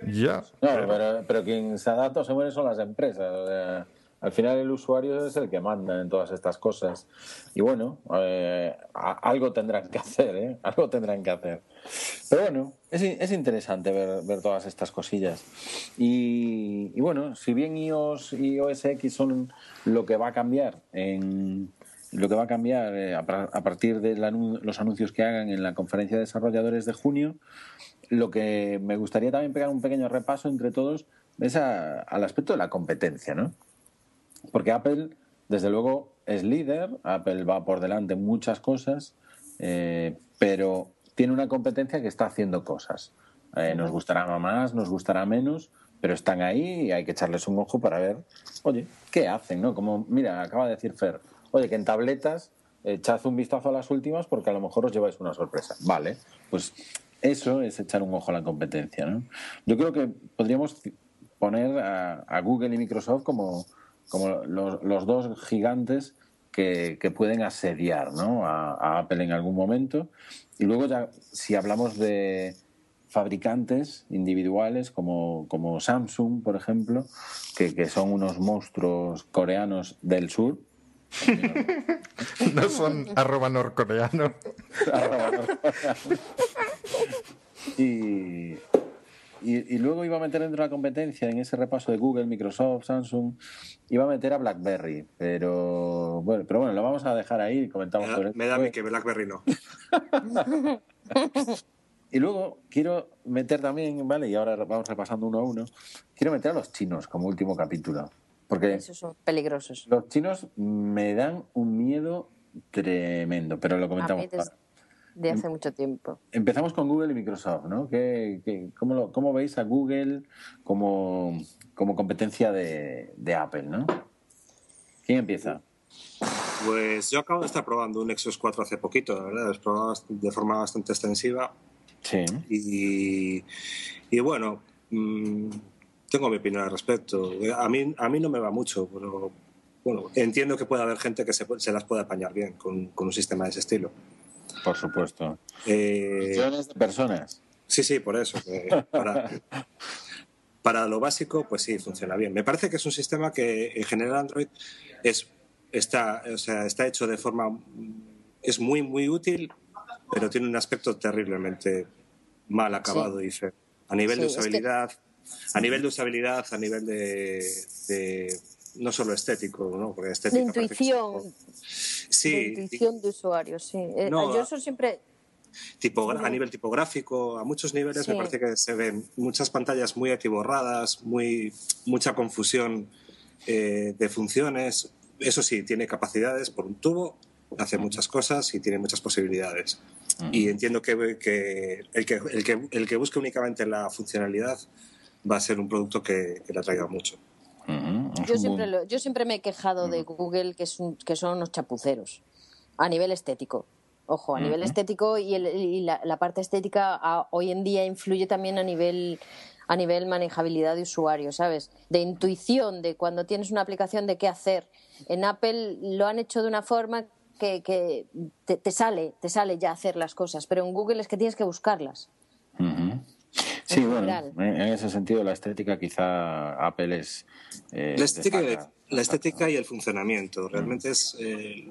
Ya. pero, pero, quien se adapta o se muere son las empresas. al final el usuario es el que manda en todas estas cosas. Y bueno, eh, algo tendrán que hacer, ¿eh? Algo tendrán que hacer. Pero bueno, es, es interesante ver, ver, todas estas cosillas. Y, y, bueno, si bien iOS y OS X son lo que va a cambiar en, lo que va a cambiar eh, a, partir de los anuncios que hagan en la conferencia de desarrolladores de junio, lo que me gustaría también pegar un pequeño repaso entre todos es al aspecto de la competencia, ¿no? Porque Apple, desde luego, es líder, Apple va por delante en muchas cosas, eh, pero tiene una competencia que está haciendo cosas. Eh, nos gustará más, nos gustará menos, pero están ahí y hay que echarles un ojo para ver, oye, ¿qué hacen? ¿no? Como, mira, acaba de decir Fer, oye, que en tabletas echad un vistazo a las últimas porque a lo mejor os lleváis una sorpresa. Vale, pues eso es echar un ojo a la competencia. ¿no? Yo creo que podríamos poner a, Google y Microsoft como, como los, dos gigantes que, pueden asediar ¿no? a, Apple en algún momento. Y luego ya, si hablamos de fabricantes individuales como, como Samsung, por ejemplo, que, que son unos monstruos coreanos del sur, no son arroba norcoreano. y, y, luego iba a meter dentro de la competencia, en ese repaso de Google, Microsoft, Samsung, iba a meter a BlackBerry. Pero bueno, pero bueno lo vamos a dejar ahí y comentamos me sobre Me da que BlackBerry no. y luego quiero meter también, ¿vale? Y ahora vamos repasando uno a uno. Quiero meter a los chinos como último capítulo. Porque Esos son peligrosos. Los chinos me dan un miedo tremendo, pero lo comentamos. de hace mucho tiempo. Empezamos con Google y Microsoft, ¿no? ¿Qué, cómo, cómo, veis a Google como, como competencia de, de, Apple, ¿no? ¿Quién empieza? Pues yo acabo de estar probando un Nexus 4 hace poquito, la verdad, lo he probado de forma bastante extensiva. Sí. Y, y bueno, mmm, tengo mi opinión al respecto. A mí, a mí no me va mucho, pero bueno, entiendo que puede haber gente que se, se las pueda apañar bien con, con, un sistema de ese estilo. Por supuesto. Eh, Millones de personas. Sí, sí, por eso. para, para, lo básico, pues sí, funciona bien. Me parece que es un sistema que en general Android es, está, o sea, está hecho de forma... Es muy, muy útil, pero tiene un aspecto terriblemente mal acabado sí. y feo. A nivel sí, de usabilidad, es que... a nivel de usabilidad, a nivel de, de no solo estético, ¿no? Porque estética de intuición. Sí. De intuición de usuarios, sí. Eh, no, Yo eso siempre... Tipo, a nivel tipográfico, a muchos niveles sí. me parece que se ven muchas pantallas muy atiborradas, muy, mucha confusión eh, de funciones. Eso sí, tiene capacidades por un tubo, hace muchas cosas y tiene muchas posibilidades. Uh -huh. Y entiendo que, que, el que, el, que el que busque únicamente la funcionalidad va a ser un producto que, que le atraiga mucho. Uh -huh. yo, siempre lo, yo siempre me he quejado uh -huh. de Google que, es un, que son unos chapuceros a nivel estético. Ojo, a nivel estético y, el, y la, la, parte estética a, hoy en día influye también a nivel a nivel manejabilidad de usuario, ¿sabes? De intuición, de cuando tienes una aplicación de qué hacer. En Apple lo han hecho de una forma que, que te, te, sale, te sale ya hacer las cosas, pero en Google es que tienes que buscarlas. Sí, en bueno, en ese sentido la estética quizá Apple es... Eh, la, estética, destaca, la estética y el funcionamiento. Realmente es... Eh,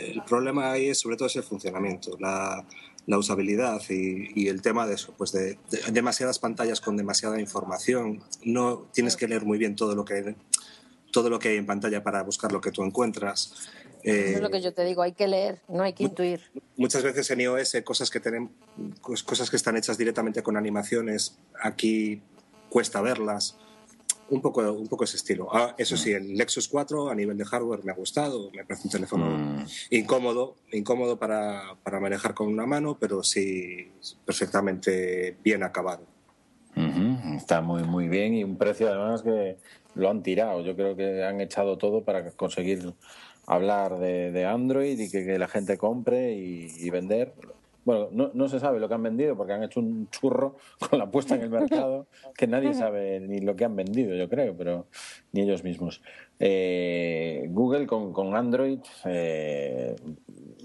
el problema ahí es sobre todo es el funcionamiento, la, la usabilidad y, y, el tema de eso, pues de, de, demasiadas pantallas con demasiada información. No tienes que leer muy bien todo lo que todo lo que hay en pantalla para buscar lo que tú encuentras. Eh, Eso es lo que yo te digo, hay que leer, no hay que intuir. Muchas veces en iOS cosas que tienen, cosas que están hechas directamente con animaciones, aquí cuesta verlas. Un poco, un poco ese estilo. Ah, eso sí, el Lexus 4 a nivel de hardware me ha gustado, me parece un teléfono mm. incómodo, incómodo para, para, manejar con una mano, pero sí perfectamente bien acabado. Uh -huh. Está muy, muy bien y un precio además que lo han tirado. Yo creo que han echado todo para conseguir hablar de, de Android y que, la gente compre y, y vender. Bueno, no, no, se sabe lo que han vendido porque han hecho un churro con la puesta en el mercado que nadie sabe ni lo que han vendido, yo creo, pero ni ellos mismos. Eh, Google con, con Android eh,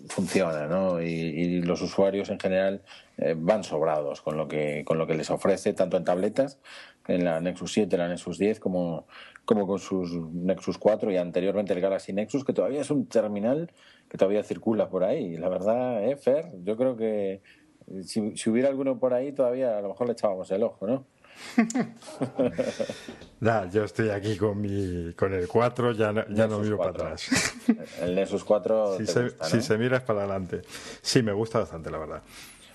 funciona, ¿no? Y, y, los usuarios en general eh, van sobrados con lo que con lo que les ofrece tanto en tabletas en la Nexus 7, la Nexus 10 como como con sus Nexus 4 y anteriormente el Galaxy Nexus, que todavía es un terminal que todavía circula por ahí. La verdad, eh, Fer, yo creo que si, si hubiera alguno por ahí todavía a lo mejor le echábamos el ojo, ¿no? nah, yo estoy aquí con mi con el 4, ya no, ya no miro 4. para atrás. El Nexus 4 si, se, gusta, ¿no? si se mira es para adelante. Sí, me gusta bastante, la verdad.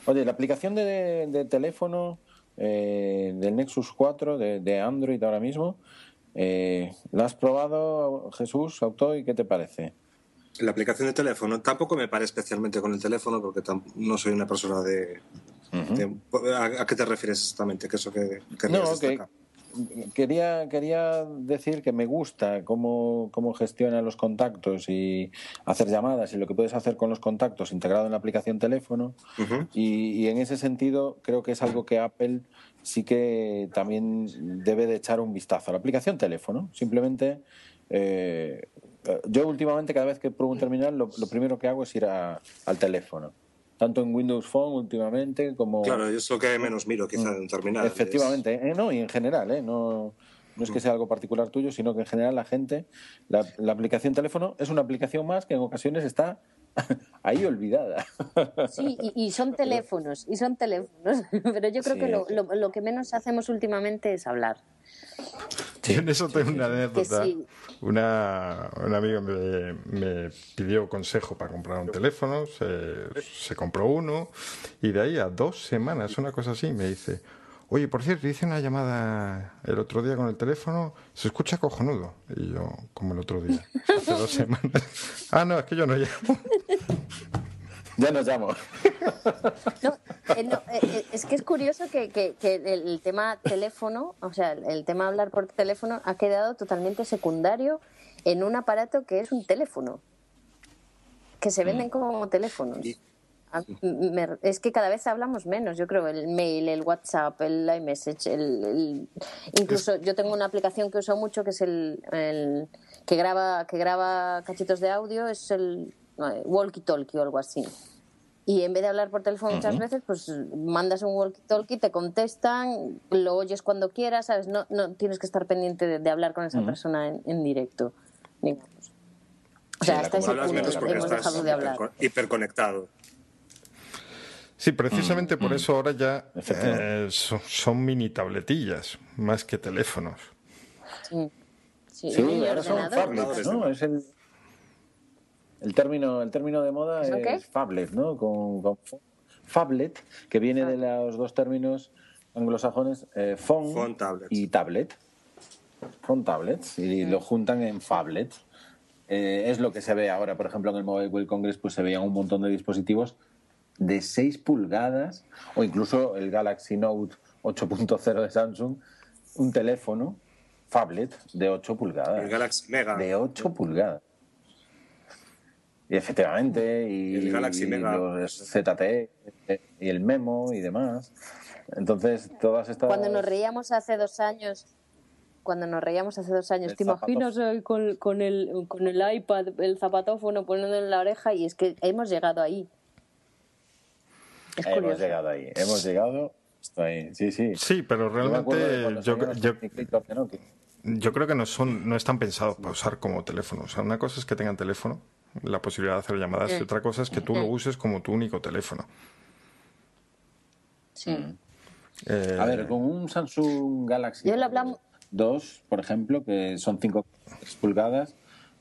Oye, la aplicación de, de teléfono eh, del Nexus 4 de, de Android ahora mismo, eh, ¿La has probado, Jesús, Auto, y qué te parece? La aplicación de teléfono tampoco me parece especialmente con el teléfono porque no soy una persona de... Uh -huh. de ¿a, ¿a, qué te refieres exactamente? ¿Qué eso que, que no, que quería, quería decir que me gusta cómo, cómo gestiona los contactos y hacer llamadas y lo que puedes hacer con los contactos integrado en la aplicación teléfono. Uh -huh. y, y en ese sentido creo que es algo que Apple sí que también debe de echar un vistazo a la aplicación teléfono. Simplemente, eh, yo últimamente cada vez que pruebo un terminal, lo, lo primero que hago es ir a, al teléfono. Tanto en Windows Phone últimamente como... Claro, es lo que menos miro quizá de un terminal. Efectivamente, es... eh, no, y en general, eh, no, no es que sea algo particular tuyo, sino que en general la gente, la, la aplicación teléfono es una aplicación más que en ocasiones está ahí olvidada. Sí, y, y, son teléfonos, y son teléfonos, pero yo creo sí, que lo, lo, lo, que menos hacemos últimamente es hablar. Sí, en eso tengo una anécdota. Sí. Una, amiga me, me, pidió consejo para comprar un teléfono, se, se compró uno, y de ahí a dos semanas, una cosa así, me dice, Oye, por cierto, hice una llamada el otro día con el teléfono, se escucha cojonudo. Y yo, como el otro día, hace dos semanas. Ah, no, es que yo no llamo. Ya nos llamo. Eh, eh, es que es curioso que, el, tema teléfono, o sea, el tema hablar por teléfono ha quedado totalmente secundario en un aparato que es un teléfono, que se venden mm. como teléfonos. es que cada vez hablamos menos, yo creo, el mail, el WhatsApp, el iMessage, el, incluso yo tengo una aplicación que uso mucho que es el, que graba que graba cachitos de audio, es el walkie talkie o algo así. Y en vez de hablar por teléfono muchas veces, pues mandas un walkie-talkie, te contestan, lo oyes cuando quieras, ¿sabes? No, no tienes que estar pendiente de, hablar con esa persona en, directo, O sea, hasta ese punto hemos dejado de hablar. Hiperconectado. Sí, precisamente por eso ahora ya eh, son, mini tabletillas, más que teléfonos. Sí, sí, ahora son tablets, ¿no? Es el el término, el término de moda es phablet, ¿no? Con, phablet, que viene de los dos términos anglosajones, eh, phone, y tablet. Phone tablets, y lo juntan en phablet. Eh, es lo que se ve ahora, por ejemplo, en el Mobile World Congress, pues se veían un montón de dispositivos de 6 pulgadas, o incluso el Galaxy Note 8.0 de Samsung, un teléfono phablet de 8 pulgadas. El Galaxy Mega. De 8 pulgadas. Y efectivamente, y, el Galaxy Mega. los ZTE y el Memo y demás. Entonces, todas estas. Cuando nos reíamos hace dos años, cuando nos reíamos hace dos años, ¿te imaginas con, con, el, con el iPad, el zapatófono poniendo en la oreja? Y es que hemos llegado ahí. hemos llegado ahí, hemos llegado. Sí, sí. Sí, pero realmente yo, yo, yo, creo que no son no están pensados para usar como teléfono. O sea, una cosa es que tengan teléfono la posibilidad de hacer llamadas y otra cosa es que tú lo uses como tu único teléfono. Sí. Eh, a ver, con un Samsung Galaxy 2, por ejemplo, que son 5 pulgadas,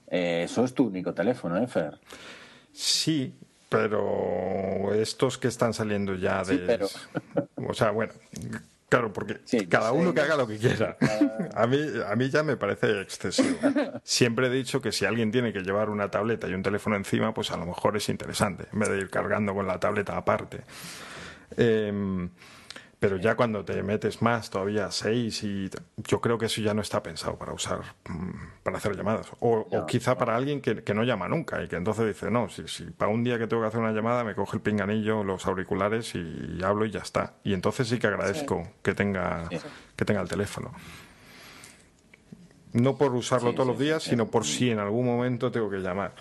eh, eso es tu único teléfono, ¿eh, Fer? Sí, pero estos que están saliendo ya de... pero... O sea, bueno, Claro, porque cada uno que haga lo que quiera. A mí, a mí ya me parece excesivo. Siempre he dicho que si alguien tiene que llevar una tableta y un teléfono encima, pues a lo mejor es interesante, en vez de ir cargando con la tableta aparte. Eh, pero ya cuando te metes más, todavía seis, y yo creo que eso ya no está pensado para usar, mm, para hacer llamadas. O, quizá para alguien que, no llama nunca y que entonces dice, no, si, si para un día que tengo que hacer una llamada me coge el pinganillo, los auriculares y, hablo y ya está. Y entonces sí que agradezco que tenga que tenga el teléfono. No por usarlo todos los días, sino por si en algún momento tengo que llamar.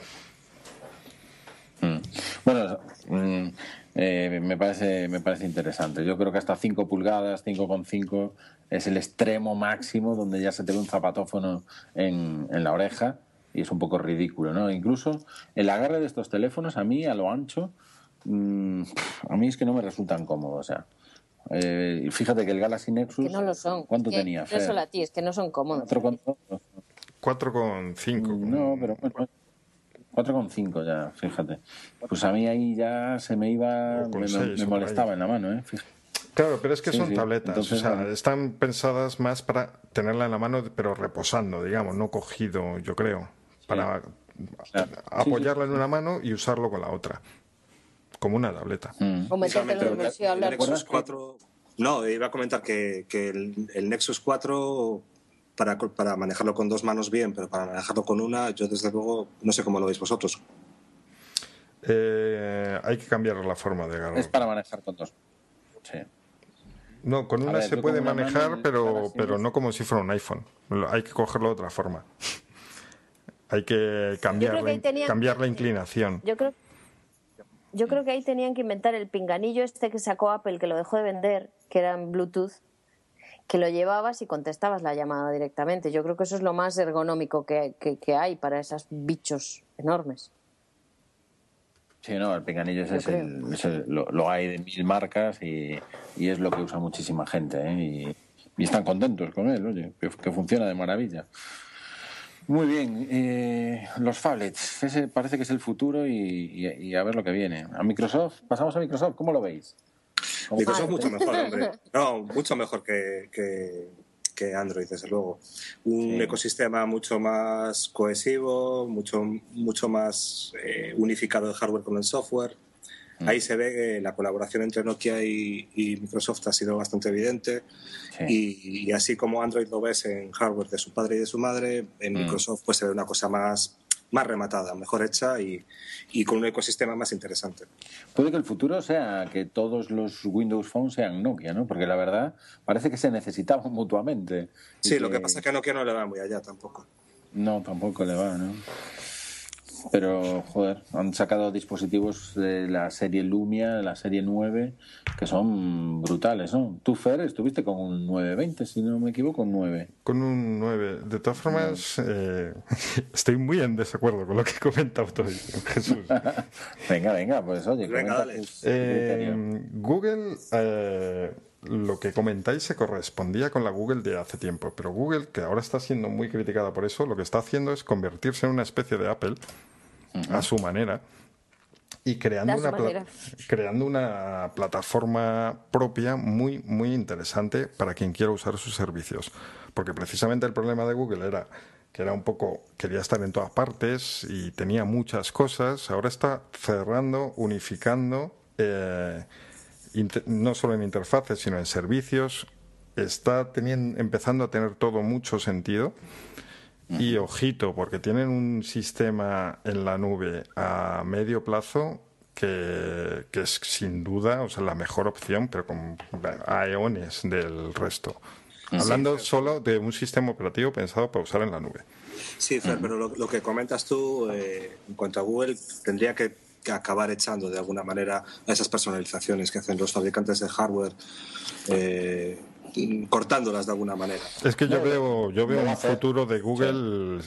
Mm. Bueno, mm, eh, me, parece, me parece interesante. Yo creo que hasta 5 pulgadas, 5,5 es el extremo máximo donde ya se te ve un zapatófono en, en la oreja y es un poco ridículo, ¿no? Incluso el agarre de estos teléfonos a mí, a lo ancho, mm, a mí es que no me resultan cómodos, o sea. Eh, fíjate que el Galaxy Nexus. Que no lo son. ¿Cuánto tenía? No solo a ti, es que no son cómodos. 4,5. No, pero bueno, 4,5 ya, fíjate. Pues a mí ahí ya se me iba, me, molestaba en la mano, ¿eh? Claro, pero es que son tabletas, o sea, están pensadas más para tenerla en la mano, pero reposando, digamos, no cogido, yo creo, para apoyarla en una mano y usarlo con la otra, como una tableta. Mm. O el Nexus 4... No, iba a comentar que, que el, el Nexus 4 para, para manejarlo con dos manos bien, pero para manejarlo con una, yo desde luego no sé cómo lo veis vosotros. Eh, hay que cambiar la forma de agarrar. Es para manejar con dos. Sí. No, con una se puede manejar, pero, pero no como si fuera un iPhone. Hay que cogerlo de otra forma. hay que cambiar, la, cambiar la inclinación. Yo creo, yo creo que ahí tenían que inventar el pinganillo este que sacó Apple, que lo dejó de vender, que era en Bluetooth, que lo llevabas y contestabas la llamada directamente. Yo creo que eso es lo más ergonómico que, hay para esos bichos enormes. Sí, no, el pinganillo es el, lo, hay de mil marcas y, es lo que usa muchísima gente. ¿eh? Y, están contentos con él, oye, que, funciona de maravilla. Muy bien, eh, los phablets, ese parece que es el futuro y, y, a ver lo que viene. A Microsoft, pasamos a Microsoft, ¿cómo lo veis? Microsoft mucho mejor, hombre. No, mucho mejor que, que, Android, desde luego. Un ecosistema mucho más cohesivo, mucho, mucho más eh, unificado el hardware con el software. Mm. Ahí se ve que la colaboración entre Nokia y, Microsoft ha sido bastante evidente y, así como Android lo ves en hardware de su padre y de su madre, en mm. Microsoft pues se ve una cosa más más rematada, mejor hecha y, y, con un ecosistema más interesante. Puede que el futuro sea que todos los Windows Phone sean Nokia, ¿no? Porque la verdad parece que se necesitaban mutuamente. Sí, lo que pasa es que a Nokia no le va muy allá tampoco. No, tampoco le va, ¿no? Pero, joder, han sacado dispositivos de la serie Lumia, la serie 9, que son brutales, ¿no? Tú, Fer, estuviste con un 920, si no me equivoco, un 9. Con un 9. De todas formas, eh, estoy muy en desacuerdo con lo que comenta usted, Jesús. venga, venga, pues oye, venga, eh, Google... Eh, lo que comentáis se correspondía con la Google de hace tiempo, pero Google, que ahora está siendo muy criticada por eso, lo que está haciendo es convertirse en una especie de Apple a su manera y creando una, creando una plataforma propia muy, muy interesante para quien quiera usar sus servicios. Porque precisamente el problema de Google era que era un poco, quería estar en todas partes y tenía muchas cosas, ahora está cerrando, unificando, eh, no solo en interfaces, sino en servicios, está teniendo, empezando a tener todo mucho sentido y ojito, porque tienen un sistema en la nube a medio plazo que, es sin duda o sea, la mejor opción, pero con a eones del resto. Hablando solo de un sistema operativo pensado para usar en la nube. Sí, Fer, pero lo, que comentas tú eh, en cuanto a Google tendría que, acabar echando de alguna manera a esas personalizaciones que hacen los fabricantes de hardware. Eh, cortándolas de alguna manera. Es que yo veo, yo veo un futuro de Google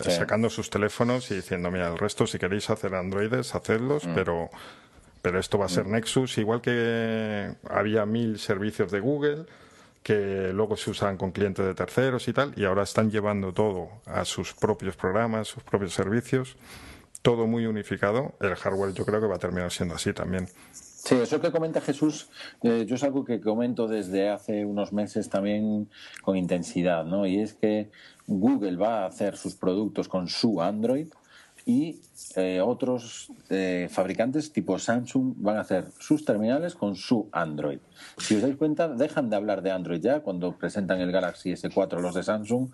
sacando sus teléfonos y diciendo, mira, el resto si queréis hacer androides, hacedlos, mm. pero, pero esto va a ser mm. Nexus, igual que había mil servicios de Google que luego se usan con clientes de terceros y tal, y ahora están llevando todo a sus propios programas, sus propios servicios, todo muy unificado. El hardware yo creo que va a terminar siendo así también. Sí, eso que comenta Jesús, eh, yo es algo que comento desde hace unos meses también con intensidad, ¿no? Y es que Google va a hacer sus productos con su Android y eh, otros eh, fabricantes tipo Samsung van a hacer sus terminales con su Android. Si os dais cuenta, dejan de hablar de Android ya cuando presentan el Galaxy S4 los de Samsung.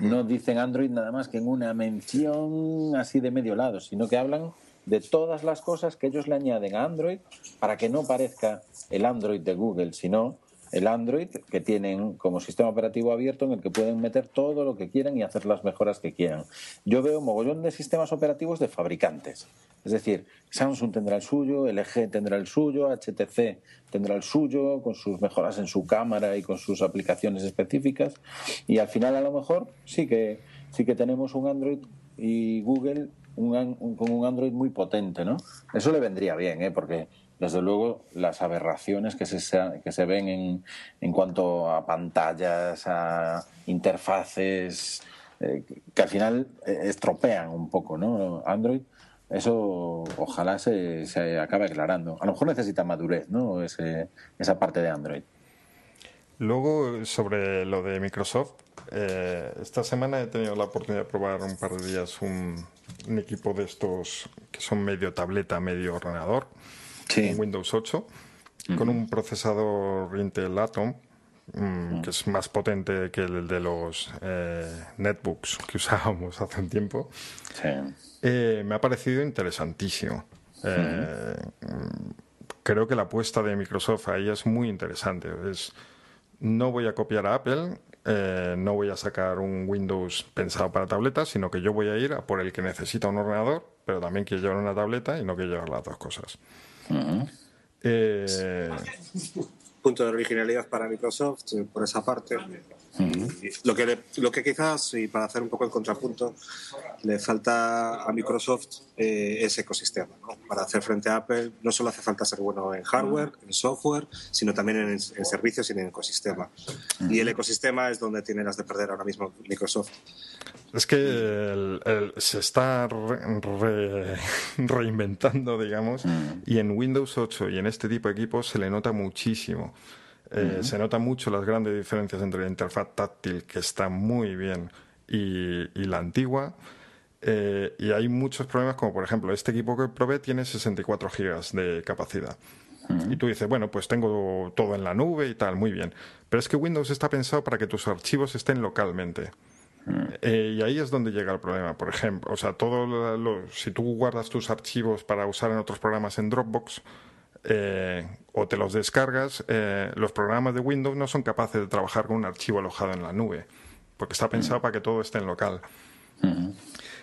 No dicen Android nada más que en una mención así de medio lado, sino que hablan de todas las cosas que ellos le añaden a Android para que no parezca el Android de Google, sino el Android que tienen como sistema operativo abierto en el que pueden meter todo lo que quieran y hacer las mejoras que quieran. Yo veo mogollón de sistemas operativos de fabricantes. Es decir, Samsung tendrá el suyo, LG tendrá el suyo, HTC tendrá el suyo, con sus mejoras en su cámara y con sus aplicaciones específicas. Y al final, a lo mejor, sí que, sí que tenemos un Android y Google con un Android muy potente, ¿no? Eso le vendría bien, ¿eh? Porque desde luego las aberraciones que se, que se ven en, en cuanto a pantallas, a interfaces, eh, que al final eh, estropean un poco, ¿no? Android, eso ojalá se, se acabe aclarando. A lo mejor necesita madurez, ¿no? esa parte de Android. Luego, sobre lo de Microsoft, eh, esta semana he tenido la oportunidad de probar un par de días un, un equipo de estos que son medio tableta, medio ordenador, sí. Windows 8, con un procesador Intel Atom, mm, que es más potente que el de los eh, netbooks que usábamos hace un tiempo. Eh, me ha parecido interesantísimo. Eh, creo que la apuesta de Microsoft ahí es muy interesante. Es, no voy a copiar a Apple, eh, no voy a sacar un Windows pensado para tabletas, sino que yo voy a ir a por el que necesita un ordenador, pero también quiere llevar una tableta y no quiere llevar las dos cosas. Eh, Punto de originalidad para Microsoft eh, por esa parte lo, que lo que quizás, y para hacer un poco el contrapunto, le falta a Microsoft eh, ese ecosistema. Para hacer frente a Apple no solo hace falta ser bueno en hardware, en software, sino también en, servicios y en ecosistema. Y el ecosistema es donde tiene las de perder ahora mismo Microsoft. Es que se está reinventando, digamos, y en Windows 8 y en este tipo de equipos se le nota muchísimo. Eh, se nota mucho las grandes diferencias entre la interfaz táctil, que está muy bien, y, la antigua. eh, y hay muchos problemas, como por ejemplo, este equipo que probé tiene 64 gigas de capacidad. Y tú dices, bueno, pues tengo todo en la nube y tal, muy bien. Pero es que Windows está pensado para que tus archivos estén localmente. Eh, y ahí es donde llega el problema. Por ejemplo, o sea, todo lo, si tú guardas tus archivos para usar en otros programas en Dropbox eh, o te los descargas, los programas de Windows no son capaces de trabajar con un archivo alojado en la nube, porque está pensado para que todo esté en local.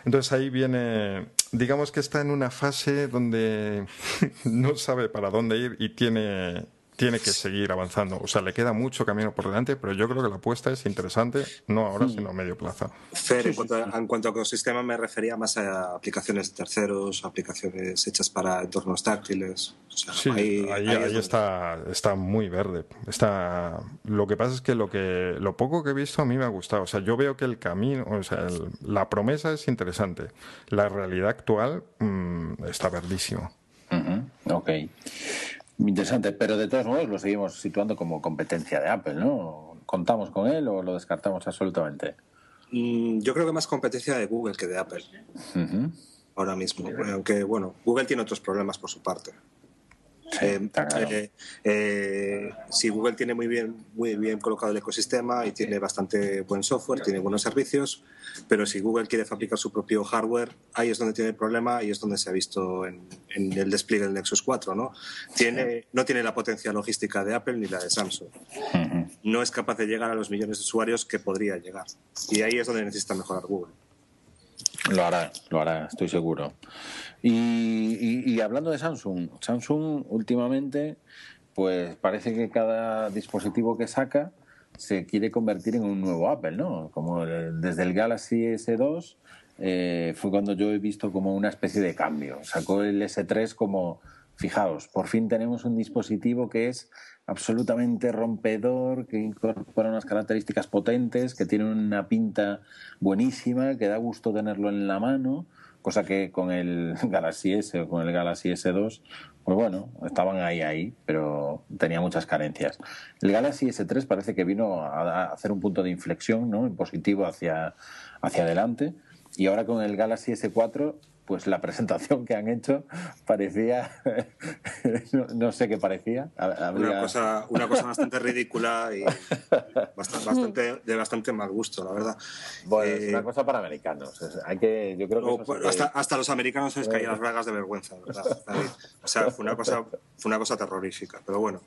Entonces ahí viene, digamos que está en una fase donde no sabe para dónde ir y tiene tiene que seguir avanzando. O sea, le queda mucho camino por delante, pero yo creo que la apuesta es interesante, no ahora, sino a medio plazo. Fer, en, cuanto a, en cuanto a ecosistema me refería más a aplicaciones de terceros, aplicaciones hechas para entornos táctiles. sí, ahí, ahí, está, está muy verde. Está... Lo que pasa es que lo, que lo poco que he visto a mí me ha gustado. O sea, yo veo que el camino, o sea, la promesa es interesante. La realidad actual mm, está verdísimo. Ok. Interesante, pero de todos modos lo seguimos situando como competencia de Apple, ¿no? ¿Contamos con él o lo descartamos absolutamente? Mm, yo creo que más competencia de Google que de Apple. Ahora mismo. Aunque, bueno, Google tiene otros problemas por su parte. Eh, eh, eh, si Google tiene muy bien, muy bien colocado el ecosistema y tiene bastante buen software, tiene buenos servicios, pero si Google quiere fabricar su propio hardware, ahí es donde tiene el problema y es donde se ha visto en, el despliegue del Nexus 4. ¿no? Tiene, no tiene la potencia logística de Apple ni la de Samsung. No es capaz de llegar a los millones de usuarios que podría llegar. Y ahí es donde necesita mejorar Google. Lo hará, lo hará, estoy seguro. Y, hablando de Samsung, Samsung últimamente, pues parece que cada dispositivo que saca se quiere convertir en un nuevo Apple, ¿no? Como desde el Galaxy S2 eh, fue cuando yo he visto como una especie de cambio. Sacó el S3 como, fijaos, por fin tenemos un dispositivo que es absolutamente rompedor, que incorpora unas características potentes, que tiene una pinta buenísima, que da gusto tenerlo en la mano cosa que con el Galaxy S o con el Galaxy S2, pues bueno, estaban ahí, ahí, pero tenía muchas carencias. El Galaxy S3 parece que vino a hacer un punto de inflexión, ¿no? En positivo hacia, hacia adelante. Y ahora con el Galaxy S4 pues la presentación que han hecho parecía, no, sé qué parecía. Una, cosa, una cosa bastante ridícula y bastante, de bastante mal gusto, la verdad. Bueno, es una eh, cosa para americanos. Hay que, yo creo que hasta, hasta, los americanos se les caían las bragas de vergüenza, ¿verdad? O sea, fue una cosa, fue una cosa terrorífica. Pero bueno,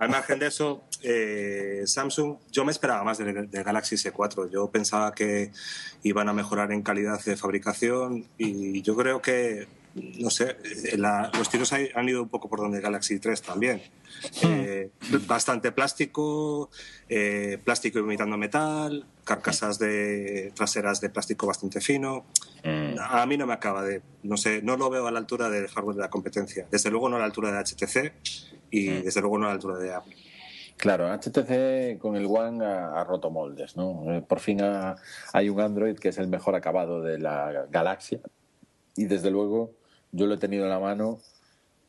al margen de eso, eh, Samsung, yo me esperaba más del de Galaxy S4. Yo pensaba que iban a mejorar en calidad de fabricación y yo creo que, no sé, eh, los tiros han ido un poco por donde Galaxy 3 también. Hmm. Eh, bastante plástico, eh, plástico imitando metal, carcasas de traseras de plástico bastante fino. Hmm. A mí no me acaba de, no sé, no lo veo a la altura del hardware de la competencia. Desde luego no a la altura de HTC y hmm. desde luego no a la altura de Apple. Claro, HTC con el One ha, roto moldes, ¿no? Por fin hay un Android que es el mejor acabado de la galaxia, y desde luego yo lo he tenido en la mano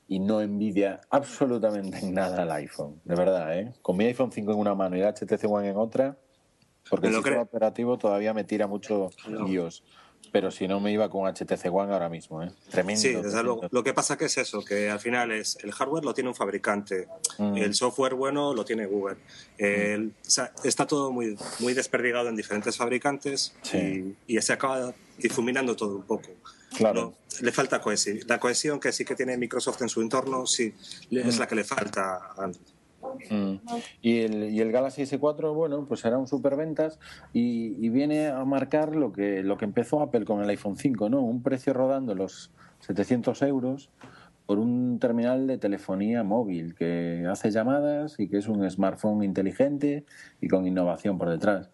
y no envidia absolutamente en nada al iPhone, de verdad, ¿eh? Con mi iPhone 5 en una mano y el HTC One en otra, porque el sistema operativo todavía me tira mucho iOS. Pero si no me iba con HTC One ahora mismo, ¿eh? Tremendo. Sí, desde luego. Lo que pasa que es eso, que al final es el hardware lo tiene un fabricante, mm. el software bueno lo tiene Google. o sea, está todo muy, muy desperdigado en diferentes fabricantes y, y se acaba difuminando todo un poco. Claro. le falta cohesión. La cohesión que sí que tiene Microsoft en su entorno, sí, es mm. la que le falta a Android. Mm. Y, el, y el Galaxy S4, bueno, pues será un superventas y, y viene a marcar lo que, lo que empezó Apple con el iPhone 5, ¿no? Un precio rodando los 700 euros por un terminal de telefonía móvil que hace llamadas y que es un smartphone inteligente y con innovación por detrás.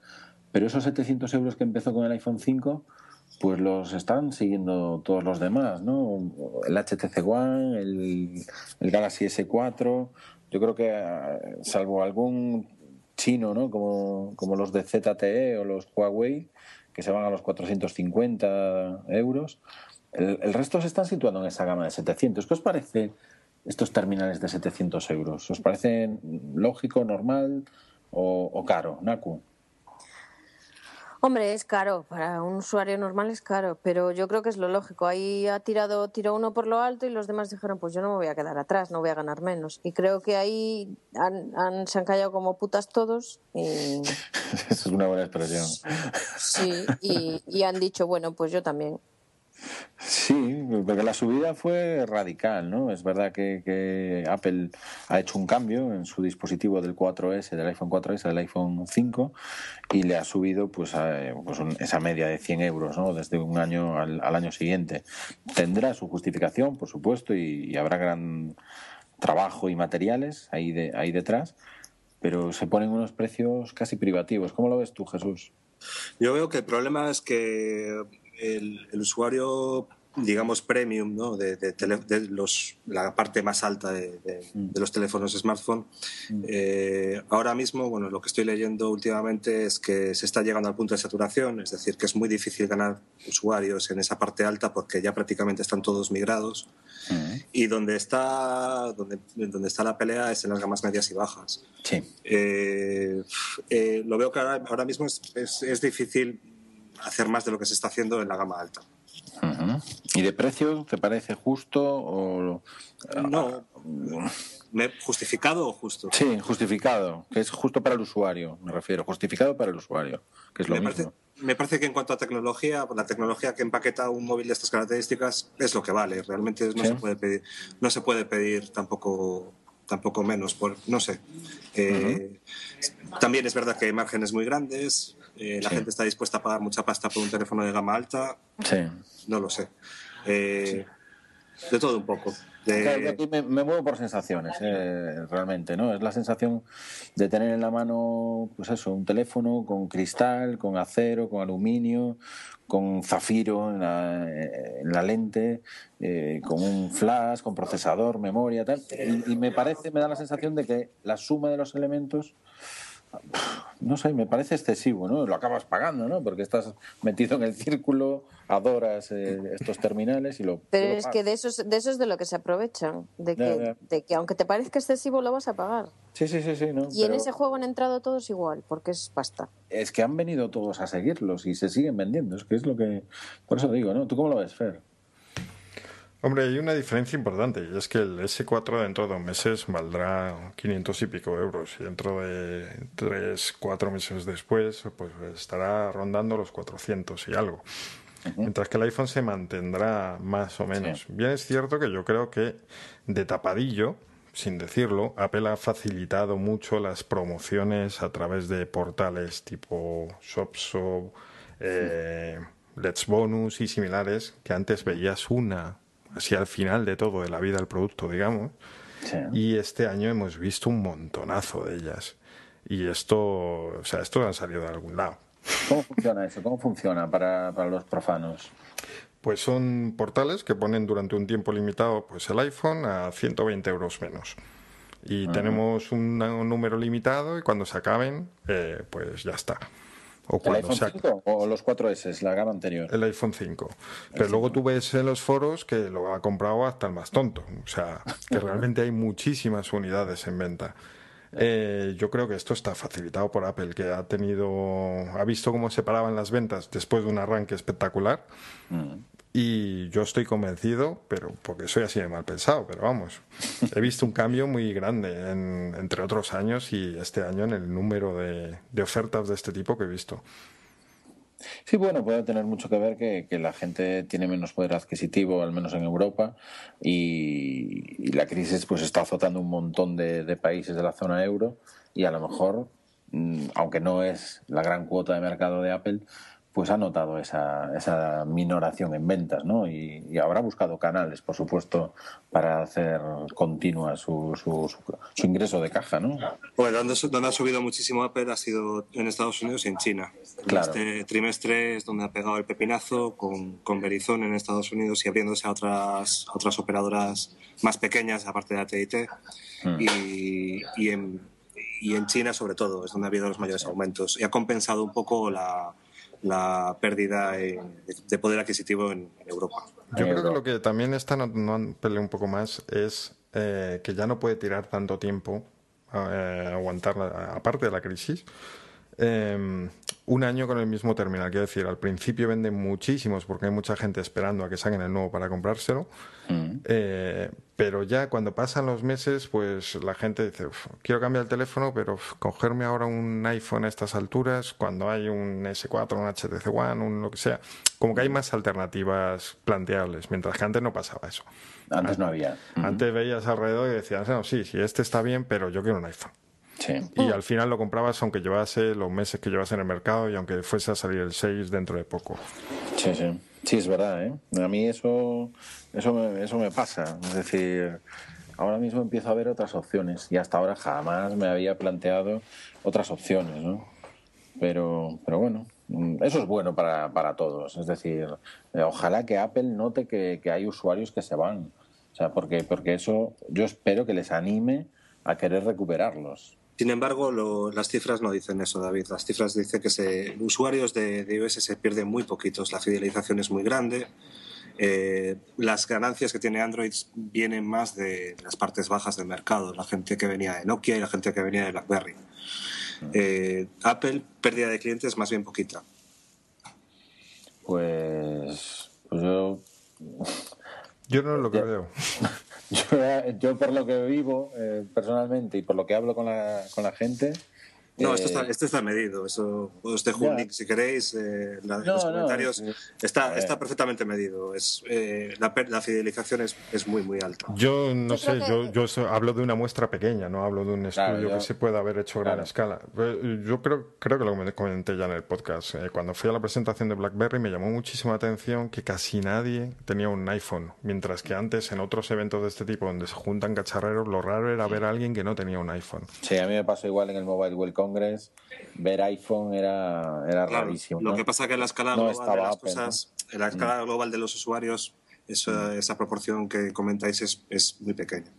Pero esos 700 euros que empezó con el iPhone 5 pues los están siguiendo todos los demás, ¿no? El HTC One, el, Galaxy S4, yo creo que eh, salvo algún chino, ¿no? Como, como los de ZTE o los Huawei, que se van a los 450 euros, el, resto se están situando en esa gama de 700. ¿Qué os parece estos terminales de 700 euros? ¿Os parece lógico, normal o, o caro, Naku? Hombre, es caro, para un usuario normal es caro, pero yo creo que es lo lógico. Ahí ha tirado, tiró uno por lo alto y los demás dijeron, pues yo no me voy a quedar atrás, no voy a ganar menos. Y creo que ahí han, se han callado como putas todos. Y... es una buena expresión. Sí, y, y han dicho, bueno, pues yo también. Sí, porque la subida fue radical, ¿no? Es verdad que, Apple ha hecho un cambio en su dispositivo del 4S, del iPhone 4S al iPhone 5 y le ha subido pues, pues esa media de 100 euros, ¿no? Desde un año al, año siguiente. Tendrá su justificación, por supuesto, y, habrá gran trabajo y materiales ahí, de, ahí detrás, pero se ponen unos precios casi privativos. ¿Cómo lo ves tú, Jesús? Yo veo que el problema es que el, usuario digamos, premium, ¿no? de, los, la parte más alta de, los teléfonos smartphone. Mm. Eh, ahora mismo, bueno, lo que estoy leyendo últimamente es que se está llegando al punto de saturación, es decir, que es muy difícil ganar usuarios en esa parte alta porque ya prácticamente están todos migrados. Mm. Y donde está, donde, donde está la pelea es en las gamas medias y bajas. Sí. Eh, eh, lo veo que ahora, mismo es, es difícil hacer más de lo que se está haciendo en la gama alta. ¿Y de precio te parece justo o no? ¿Justificado o justo? Sí, justificado, que es justo para el usuario, me refiero, justificado para el usuario, que es lo me mismo. Parece, me parece que en cuanto a tecnología, la tecnología que empaqueta un móvil de estas características es lo que vale. Realmente no se puede pedir, no se puede pedir tampoco tampoco menos, por, no sé. Eh, también es verdad que hay márgenes muy grandes, eh, la gente está dispuesta a pagar mucha pasta por un teléfono de gama alta. Sí. No lo sé. Eh, de todo un poco. aquí me, muevo por sensaciones, eh, realmente, ¿no? Es la sensación de tener en la mano, pues eso, un teléfono con cristal, con acero, con aluminio, con zafiro en la, lente, con un flash, con procesador, memoria, tal. y, me parece, me da la sensación de que la suma de los elementos no sé, me parece excesivo, ¿no? Lo acabas pagando, ¿no? Porque estás metido en el círculo, adoras eh, estos terminales y lo. Pero es que de eso, de eso es de lo que se aprovechan, de que, de que aunque te parezca excesivo lo vas a pagar. Sí, sí, sí, sí. ¿no? Y en ese juego han entrado todos igual, porque es pasta. Es que han venido todos a seguirlos y se siguen vendiendo, es que es lo que. Por eso digo, ¿no? ¿Tú cómo lo ves, Fer? Hombre, hay una diferencia importante y es que el S4 dentro de dos meses valdrá 500 y pico euros y dentro de tres, cuatro meses después pues estará rondando los 400 y algo. Mientras que el iPhone se mantendrá más o menos. Bien es cierto que yo creo que de tapadillo, sin decirlo, Apple ha facilitado mucho las promociones a través de portales tipo ShopShop, eh, Let's Bonus y similares, que antes veías una así al final de todo, de la vida del producto, digamos. Y este año hemos visto un montonazo de ellas. Y esto, o sea, esto ha salido de algún lado. ¿Cómo funciona eso? ¿Cómo funciona para, para los profanos? Pues son portales que ponen durante un tiempo limitado pues el iPhone a 120 euros menos. Y tenemos un, número limitado y cuando se acaben, eh, pues ya está. O ¿El iPhone 5 o los 4S, la gama anterior? El iPhone 5. Pero luego tú ves en los foros que lo ha comprado hasta el más tonto. O sea, que realmente hay muchísimas unidades en venta. Eh, yo creo que esto está facilitado por Apple, que ha tenido, ha visto cómo se paraban las ventas después de un arranque espectacular. Mm. Y yo estoy convencido, pero porque soy así de mal pensado, pero vamos, he visto un cambio muy grande entre otros años y este año en el número de, ofertas de este tipo que he visto. Sí, bueno, puede tener mucho que ver que, la gente tiene menos poder adquisitivo, al menos en Europa, y, la crisis pues está azotando un montón de, de, países de la zona euro y a lo mejor, mm, aunque no es la gran cuota de mercado de Apple, pues ha notado esa, esa minoración en ventas, ¿no? Y, habrá buscado canales, por supuesto, para hacer continua su, su, su, ingreso de caja, ¿no? Pues donde, donde, ha subido muchísimo Apple ha sido en Estados Unidos y en China. Claro. Este trimestre es donde ha pegado el pepinazo con, con Verizon en Estados Unidos y abriéndose a otras, otras operadoras más pequeñas, aparte de AT&T. Hmm. Y, y, en, y en China, sobre todo, es donde ha habido los mayores aumentos. Y ha compensado un poco la la pérdida de poder adquisitivo en, Europa. Yo creo que lo que también está no, no un poco más es eh, que ya no puede tirar tanto tiempo eh, aguantar, aparte de la crisis, em, un año con el mismo terminal. Quiero decir, al principio venden muchísimos porque hay mucha gente esperando a que saquen el nuevo para comprárselo. Mm. Eh, pero ya cuando pasan los meses, pues la gente dice, quiero cambiar el teléfono, pero cogerme ahora un iPhone a estas alturas, cuando hay un S4, un HTC One, un lo que sea, como que hay más alternativas planteables, mientras que antes no pasaba eso. Antes no había. Antes veías alrededor y decías, no, sí, sí, este está bien, pero yo quiero un iPhone. Y al final lo comprabas aunque llevase los meses que llevas en el mercado y aunque fuese a salir el 6 dentro de poco. Sí, sí. Sí, es verdad, ¿eh? A mí eso, eso, me, eso me pasa. Es decir, ahora mismo empiezo a ver otras opciones y hasta ahora jamás me había planteado otras opciones, ¿no? Pero, pero bueno, eso es bueno para, para todos. Es decir, ojalá que Apple note que, que, hay usuarios que se van. O sea, porque, porque eso yo espero que les anime a querer recuperarlos. Sin embargo, las cifras no dicen eso, David. Las cifras dicen que se, usuarios de, iOS se pierden muy poquitos. La fidelización es muy grande. Eh, las ganancias que tiene Android vienen más de las partes bajas del mercado, la gente que venía de Nokia y la gente que venía de BlackBerry. Eh, Apple, pérdida de clientes más bien poquita. Pues, pues yo... Yo no lo creo. Yo, por lo que vivo eh, personalmente y por lo que hablo con la, con la gente, no, esto está, eh, esto está medido. Eso os dejo un link si queréis. Eh, en los comentarios está, está perfectamente medido. Es, eh, la, la, fidelización es, es, muy, muy alta. Yo no sé, yo, yo hablo de una muestra pequeña, no hablo de un estudio que se pueda haber hecho a gran escala. Yo creo, creo que lo comenté ya en el podcast. cuando fui a la presentación de BlackBerry me llamó muchísima atención que casi nadie tenía un iPhone. Mientras que antes, en otros eventos de este tipo donde se juntan cacharreros, lo raro era ver a alguien que no tenía un iPhone. Sí, a mí me pasó igual en el Mobile Welcome ver iPhone era, era rarísimo. Lo que pasa que en la escala global de las cosas, en la escala mm. global de los usuarios, esa, esa proporción que comentáis es, es, muy pequeña.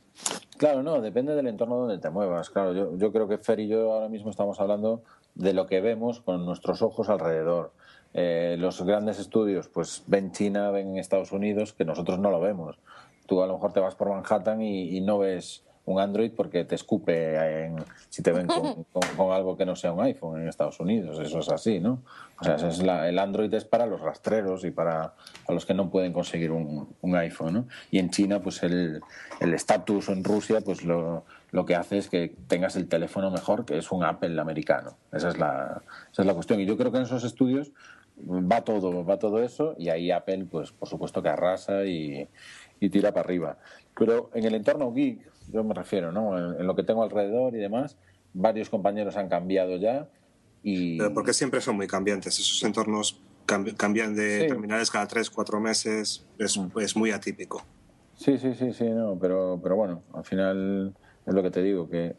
Claro, no, depende del entorno donde te muevas. Claro, yo, yo creo que Fer y yo ahora mismo estamos hablando de lo que vemos con nuestros ojos alrededor. Eh, los grandes estudios, pues ven China, ven Estados Unidos, que nosotros no lo vemos. Tú a lo mejor te vas por Manhattan y no ves un Android porque te escupe en, si te ven con, algo que no sea un iPhone en Estados Unidos. Eso es así, ¿no? O sea, es el Android es para los rastreros y para, los que no pueden conseguir un, iPhone, ¿no? Y en China, pues el estatus en Rusia, pues lo, lo que hace es que tengas el teléfono mejor, que es un Apple americano. Esa es la, esa es la cuestión. Y yo creo que en esos estudios va todo, va todo eso y ahí Apple, pues por supuesto que arrasa y, y tira para arriba. Pero en el entorno geek, yo me refiero, ¿no? En, lo que tengo alrededor y demás, varios compañeros han cambiado ya y... Pero porque siempre son muy cambiantes, esos entornos cambian de terminales cada tres, cuatro meses, es, mm. es, muy atípico. Sí, sí, sí, sí, no, pero, pero bueno, al final es lo que te digo, que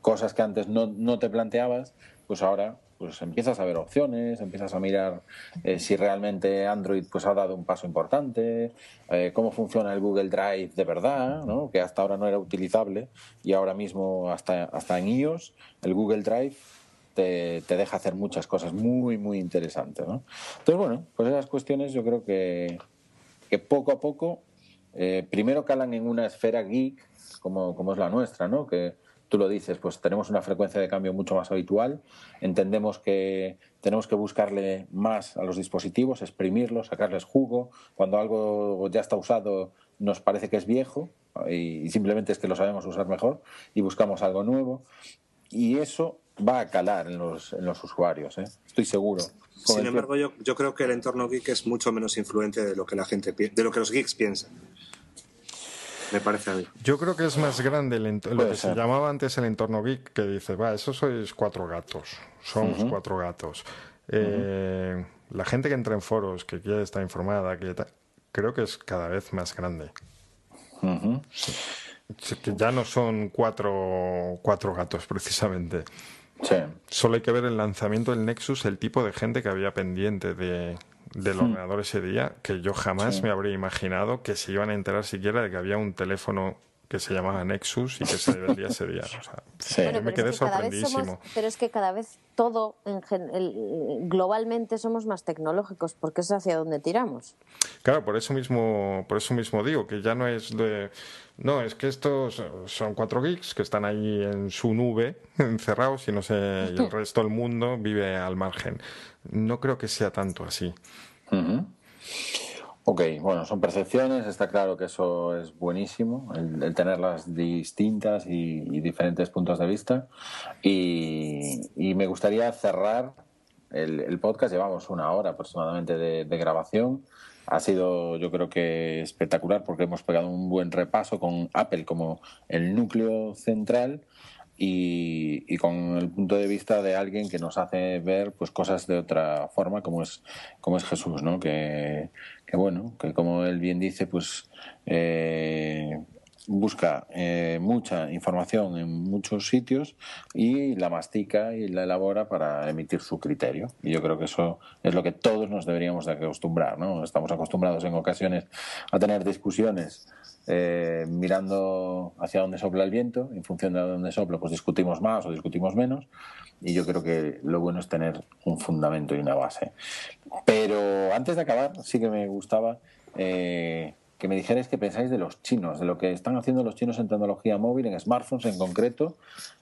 cosas que antes no, no te planteabas, pues ahora pues empiezas a ver opciones, empiezas a mirar eh, si realmente Android pues ha dado un paso importante, eh, cómo funciona el Google Drive de verdad, ¿no? que hasta ahora no era utilizable y ahora mismo hasta, hasta en iOS el Google Drive te, te deja hacer muchas cosas muy, muy interesantes. ¿no? Entonces, bueno, pues esas cuestiones yo creo que, que poco a poco eh, primero calan en una esfera geek como, como es la nuestra, ¿no? que tú lo dices, pues tenemos una frecuencia de cambio mucho más habitual, entendemos que tenemos que buscarle más a los dispositivos, exprimirlos, sacarles jugo, cuando algo ya está usado nos parece que es viejo y simplemente es que lo sabemos usar mejor y buscamos algo nuevo y eso va a calar en los, en los usuarios, ¿eh? estoy seguro. Sin embargo, yo, yo creo que el entorno geek es mucho menos influente de lo que la gente de lo que los geeks piensan me parece a mí. Yo creo que es más grande lo que se llamaba antes el entorno geek, que dice, va, eso sois cuatro gatos, somos cuatro gatos. Eh, la gente que entra en foros, que quiere estar informada, que creo que es cada vez más grande. Que ya no son cuatro, cuatro gatos precisamente. Solo hay que ver el lanzamiento del Nexus, el tipo de gente que había pendiente de, del hmm. ordenador ese día que yo jamás me habría imaginado que se iban a enterar siquiera de que había un teléfono que se llamaba Nexus y que se vendía ese día. O sea, me quedé sorprendísimo. pero es que cada vez todo, en globalmente, somos más tecnológicos, porque es hacia donde tiramos. Claro, por eso mismo, por eso mismo digo que ya no es de. No, es que estos son cuatro geeks que están ahí en su nube, encerrados, y no sé, y el resto del mundo vive al margen. No creo que sea tanto así. Ok, bueno, son percepciones, está claro que eso es buenísimo, el, tenerlas distintas y, diferentes puntos de vista. Y, me gustaría cerrar el, podcast, llevamos una hora aproximadamente de, de, grabación. Ha sido, yo creo que espectacular porque hemos pegado un buen repaso con Apple como el núcleo central y, con el punto de vista de alguien que nos hace ver pues cosas de otra forma como es como es Jesús no que, bueno que como él bien dice pues eh, busca eh, mucha información en muchos sitios y la mastica y la elabora para emitir su criterio. Y yo creo que eso es lo que todos nos deberíamos de acostumbrar. ¿no? Estamos acostumbrados en ocasiones a tener discusiones eh, mirando hacia dónde sopla el viento, en función de dónde sopla, pues discutimos más o discutimos menos, y yo creo que lo bueno es tener un fundamento y una base. Pero antes de acabar, sí que me gustaba eh, que me dijerais qué pensáis de los chinos, de lo que están haciendo los chinos en tecnología móvil, en smartphones en concreto.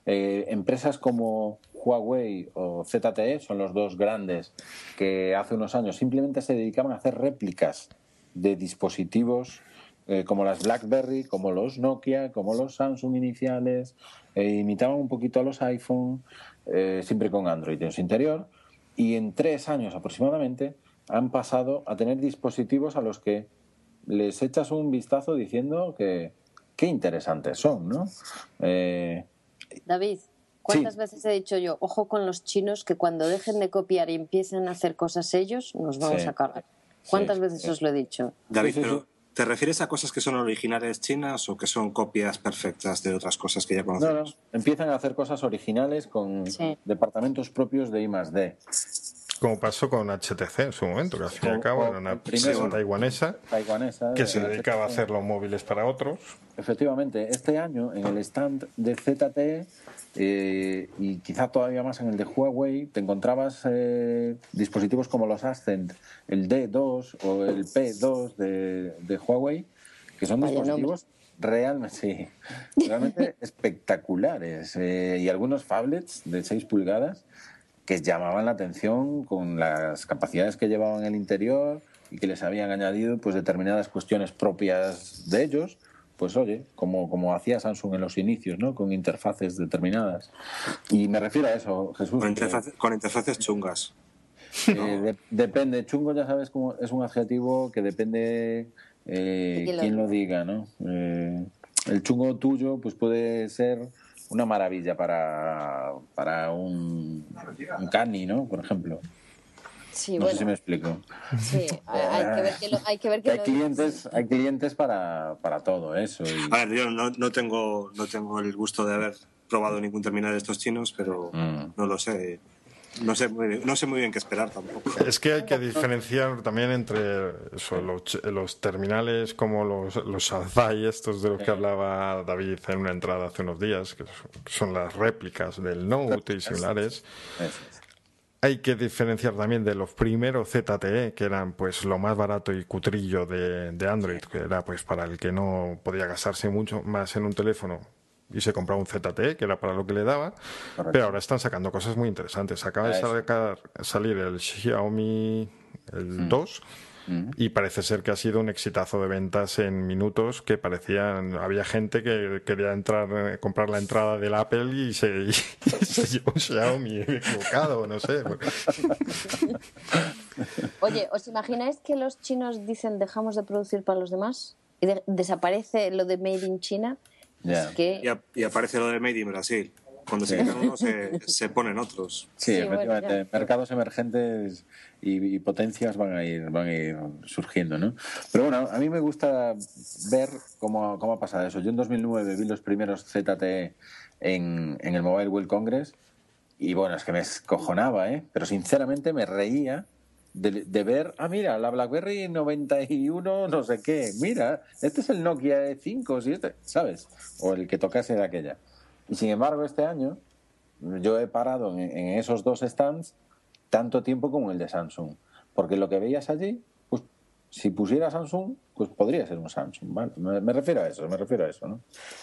Eh, empresas como Huawei o ZTE son los dos grandes que hace unos años simplemente se dedicaban a hacer réplicas de dispositivos eh, como las BlackBerry, como los Nokia, como los Samsung iniciales, eh, imitaban un poquito a los iPhone, eh, siempre con Android en su interior, y en tres años aproximadamente han pasado a tener dispositivos a los que les echas un vistazo diciendo que qué interesantes son, ¿no? David, ¿cuántas veces he dicho yo, ojo con los chinos que cuando dejen de copiar y empiecen a hacer cosas ellos, nos vamos a cargar? ¿Cuántas veces os lo he dicho? David, pero ¿Te refieres a cosas que son originales chinas o que son copias perfectas de otras cosas que ya conocemos? No, Empiezan a hacer cosas originales con departamentos propios de I +D. Como pasó con HTC en su momento, que al fin y al cabo era una empresa taiwanesa, que se dedicaba a hacer los móviles para otros. Efectivamente, este año en el stand de ZTE eh, y quizá todavía más en el de Huawei, te encontrabas eh, dispositivos como los Ascend, el D2 o el P2 de, Huawei, que son dispositivos realmente, realmente espectaculares. Eh, y algunos phablets de 6 pulgadas que llamaban la atención con las capacidades que llevaban en el interior y que les habían añadido pues determinadas cuestiones propias de ellos pues oye, como, como hacía Samsung en los inicios, ¿no? Con interfaces determinadas. Y me refiero a eso, Jesús. Con, interfaces chungas. Eh, depende, chungo ya sabes cómo es un adjetivo que depende eh, quién lo diga, ¿no? Eh, el chungo tuyo pues puede ser una maravilla para, para un, un cani, ¿no? Por ejemplo no sé si me explico. Sí, hay que ver que, lo, hay, que, ver que hay clientes, hay clientes para, para todo eso. A ver, yo no, no, tengo, no tengo el gusto de haber probado ningún terminal de estos chinos, pero mm. no lo sé. No sé, muy, no sé muy bien qué esperar tampoco. Es que hay que diferenciar también entre los, los, terminales como los, los estos de los que hablaba David en una entrada hace unos días, que son las réplicas del Note y similares. Hay que diferenciar también de los primeros ZTE, que eran pues lo más barato y cutrillo de, Android, que era pues para el que no podía gastarse mucho más en un teléfono y se compraba un ZTE, que era para lo que le daba, pero ahora están sacando cosas muy interesantes. Acaba de salir el Xiaomi el 2 y parece ser que ha sido un exitazo de ventas en minutos que parecían había gente que quería entrar eh, comprar la entrada del Apple y se, llevó un Xiaomi equivocado no sé oye os imagináis que los chinos dicen dejamos de producir para los demás y desaparece lo de Made in China y, aparece lo de Made in Brasil cuando se quitan unos se, ponen otros. Sí, efectivamente. Mercados emergentes y, potencias van a ir van a ir surgiendo, ¿no? Pero bueno, a mí me gusta ver cómo, cómo ha pasado eso. Yo en 2009 vi los primeros ZTE en, en el Mobile World Congress y bueno, es que me escojonaba, ¿eh? Pero sinceramente me reía de, ver, ah, mira, la BlackBerry 91, no sé qué, mira, este es el Nokia 5, este, ¿sabes? O el que tocase de aquella. Y sin embargo, este año yo he parado en, esos dos stands tanto tiempo como el de Samsung. Porque lo que veías allí, pues si pusiera Samsung, pues podría ser un Samsung. ¿vale? Me, refiero a eso, me refiero a eso, ¿no?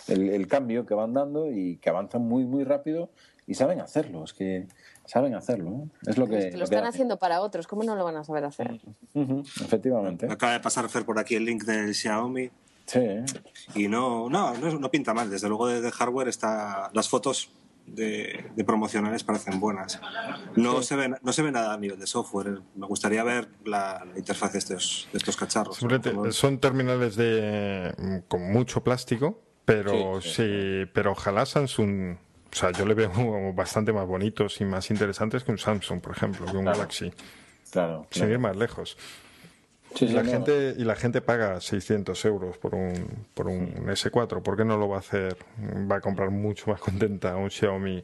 El, el, cambio que van dando y que avanzan muy, muy rápido y saben hacerlo. Es que saben hacerlo. Es lo que, lo, están haciendo para otros. ¿Cómo no lo van a saber hacer? efectivamente. Acaba de pasar Fer por aquí el link del Xiaomi. Sí. Y no, no, no, pinta mal. Desde luego, desde hardware está. Las fotos de, promocionales parecen buenas. No, se ve, no se ve nada a nivel de software. Me gustaría ver la, interfaz de estos, de estos cacharros. Son terminales de con mucho plástico, pero sí, pero ojalá Samsung o sea, yo le veo bastante más bonitos y más interesantes que un Samsung, por ejemplo, que un Galaxy. Claro. Sin ir más lejos. y, la gente, y la gente paga 600 euros por un, por un S4. ¿Por qué no lo va a hacer? Va a comprar mucho más contenta un Xiaomi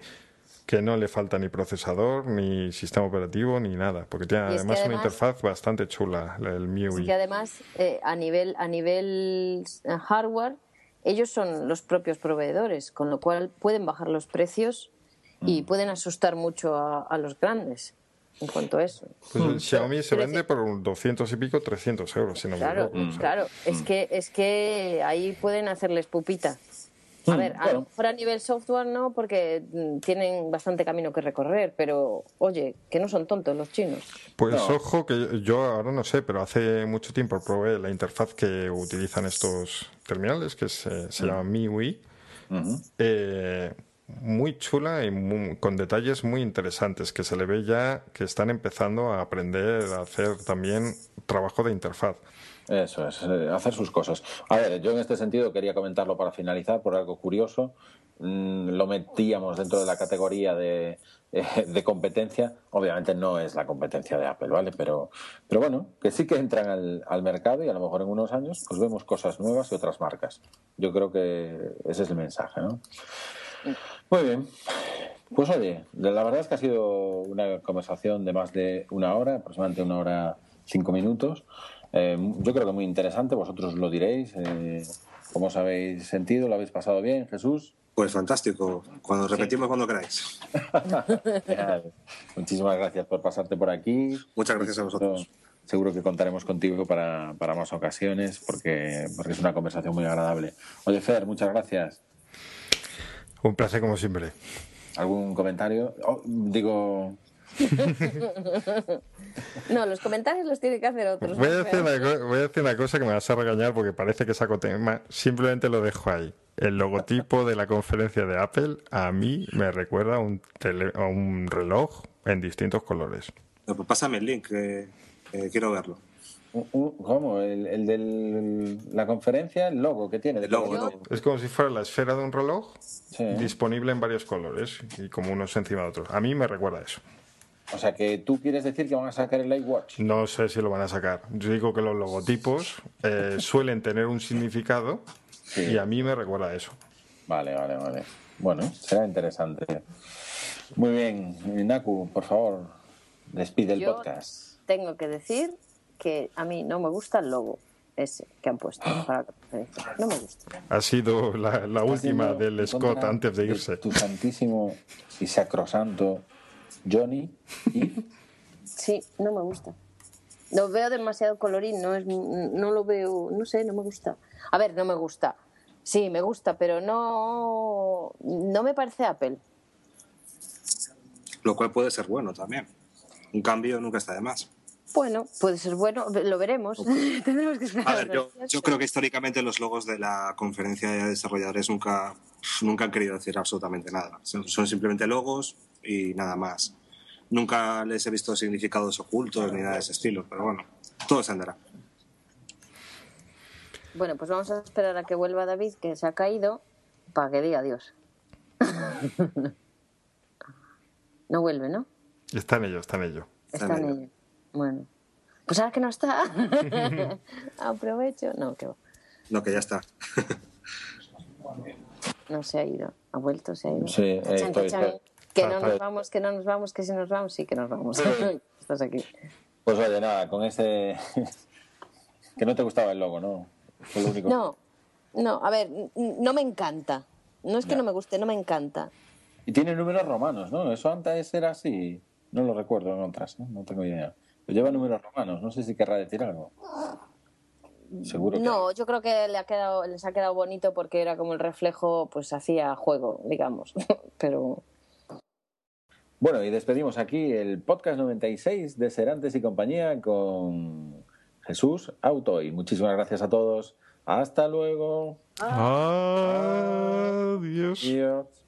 que no le falta ni procesador, ni sistema operativo, ni nada, porque tiene además, una interfaz bastante chula, el MIUI. Y que además, eh, a nivel a nivel eh, hardware, ellos son los propios proveedores, con lo cual pueden bajar los precios y mm. pueden asustar mucho a, los grandes en cuanto a eso. Pues el Xiaomi se vende por 200 y pico, 300 euros, si no claro, me Claro, es que, es que ahí pueden hacerles pupita. A ver, a lo mejor a nivel software no, porque mm, tienen bastante camino que recorrer, pero oye, que no son tontos los chinos. Pues ojo, que yo ahora no sé, pero hace mucho tiempo probé la interfaz que utilizan estos terminales, que se, se llama MIUI. Eh, muy chula y con detalles muy interesantes, que se le ve ya que están empezando a aprender a hacer también trabajo de interfaz. Eso es, eh, hacer sus cosas. A ver, yo en este sentido quería comentarlo para finalizar por algo curioso. Mm, lo metíamos dentro de la categoría de, eh, de, competencia. Obviamente no es la competencia de Apple, ¿vale? Pero, pero bueno, que sí que entran al, al mercado y a lo mejor en unos años pues vemos cosas nuevas y otras marcas. Yo creo que ese es el mensaje, ¿no? Muy bien. Pues oye, la verdad es que ha sido una conversación de más de una hora, aproximadamente una hora cinco minutos. Eh, yo creo que muy interesante, vosotros lo diréis. Eh, ¿Cómo os habéis sentido? ¿Lo habéis pasado bien, Jesús? Pues fantástico. Cuando repetimos cuando queráis. Muchísimas gracias por pasarte por aquí. Muchas gracias a vosotros. Seguro que contaremos contigo para, para más ocasiones porque, porque es una conversación muy agradable. Oye, Fer, muchas gracias. Un placer como siempre. ¿Algún comentario? Oh, digo, no, los comentarios los tiene que hacer otros. Voy a, decir una, cosa que me vas a regañar porque parece que saco tema. Simplemente lo dejo ahí. El logotipo de la conferencia de Apple a mí me recuerda a un, un reloj en distintos colores. Pues pásame el link, quiero verlo. ¿Cómo? ¿El, de la conferencia? El logo que tiene. Es como si fuera la esfera de un reloj disponible en varios colores y como unos encima de otros. A mí me recuerda eso. O sea, que tú quieres decir que van a sacar el iWatch. No sé si lo van a sacar. Yo digo que los logotipos eh, suelen tener un significado y a mí me recuerda eso. Vale, vale, vale. Bueno, será interesante. Muy bien, Naku, por favor, despide el podcast. Tengo que decir que a mí no me gusta el logo ese que han puesto para No me gusta. Ha sido la, última del Scott antes de irse. tu santísimo y sacrosanto Johnny. Sí, no me gusta. Lo veo demasiado colorín, no, es, no lo veo, no sé, no me gusta. A ver, no me gusta. Sí, me gusta, pero no, no me parece Apple. Lo cual puede ser bueno también. Un cambio nunca está de más. Bueno, puede ser bueno, lo veremos. Tendremos que esperar. A ver, yo, yo, creo que históricamente los logos de la conferencia de desarrolladores nunca, nunca han querido decir absolutamente nada. son simplemente logos y nada más. Nunca les he visto significados ocultos ni nada de ese estilo, pero bueno, todo se andará. Bueno, pues vamos a esperar a que vuelva David, que se ha caído, para que diga adiós. no vuelve, ¿no? Está en ello, está en ello. Está, en ello. Bueno. Pues ahora que no está, aprovecho. No, que No, que ya está. no se ha ido. Ha vuelto, se ha ido. Sí, que no nos vamos, que no nos vamos, que si nos vamos, sí que nos vamos. Estás aquí. Pues oye, nada, con ese... que no te gustaba el logo, ¿no? Fue lo único. No, no, a ver, no me encanta. No es que no me guste, no me encanta. Y tiene números romanos, ¿no? Eso antes era así. No lo recuerdo en otras, ¿no? No tengo idea. Pero lleva números romanos, no sé si querrá decir algo. Seguro No, yo creo que le ha quedado, les ha quedado bonito porque era como el reflejo, pues hacía juego, digamos. Pero. Bueno, y despedimos aquí el podcast 96 de Serantes y compañía con Jesús Auto. Y muchísimas gracias a todos. Hasta luego. Adiós. Adiós.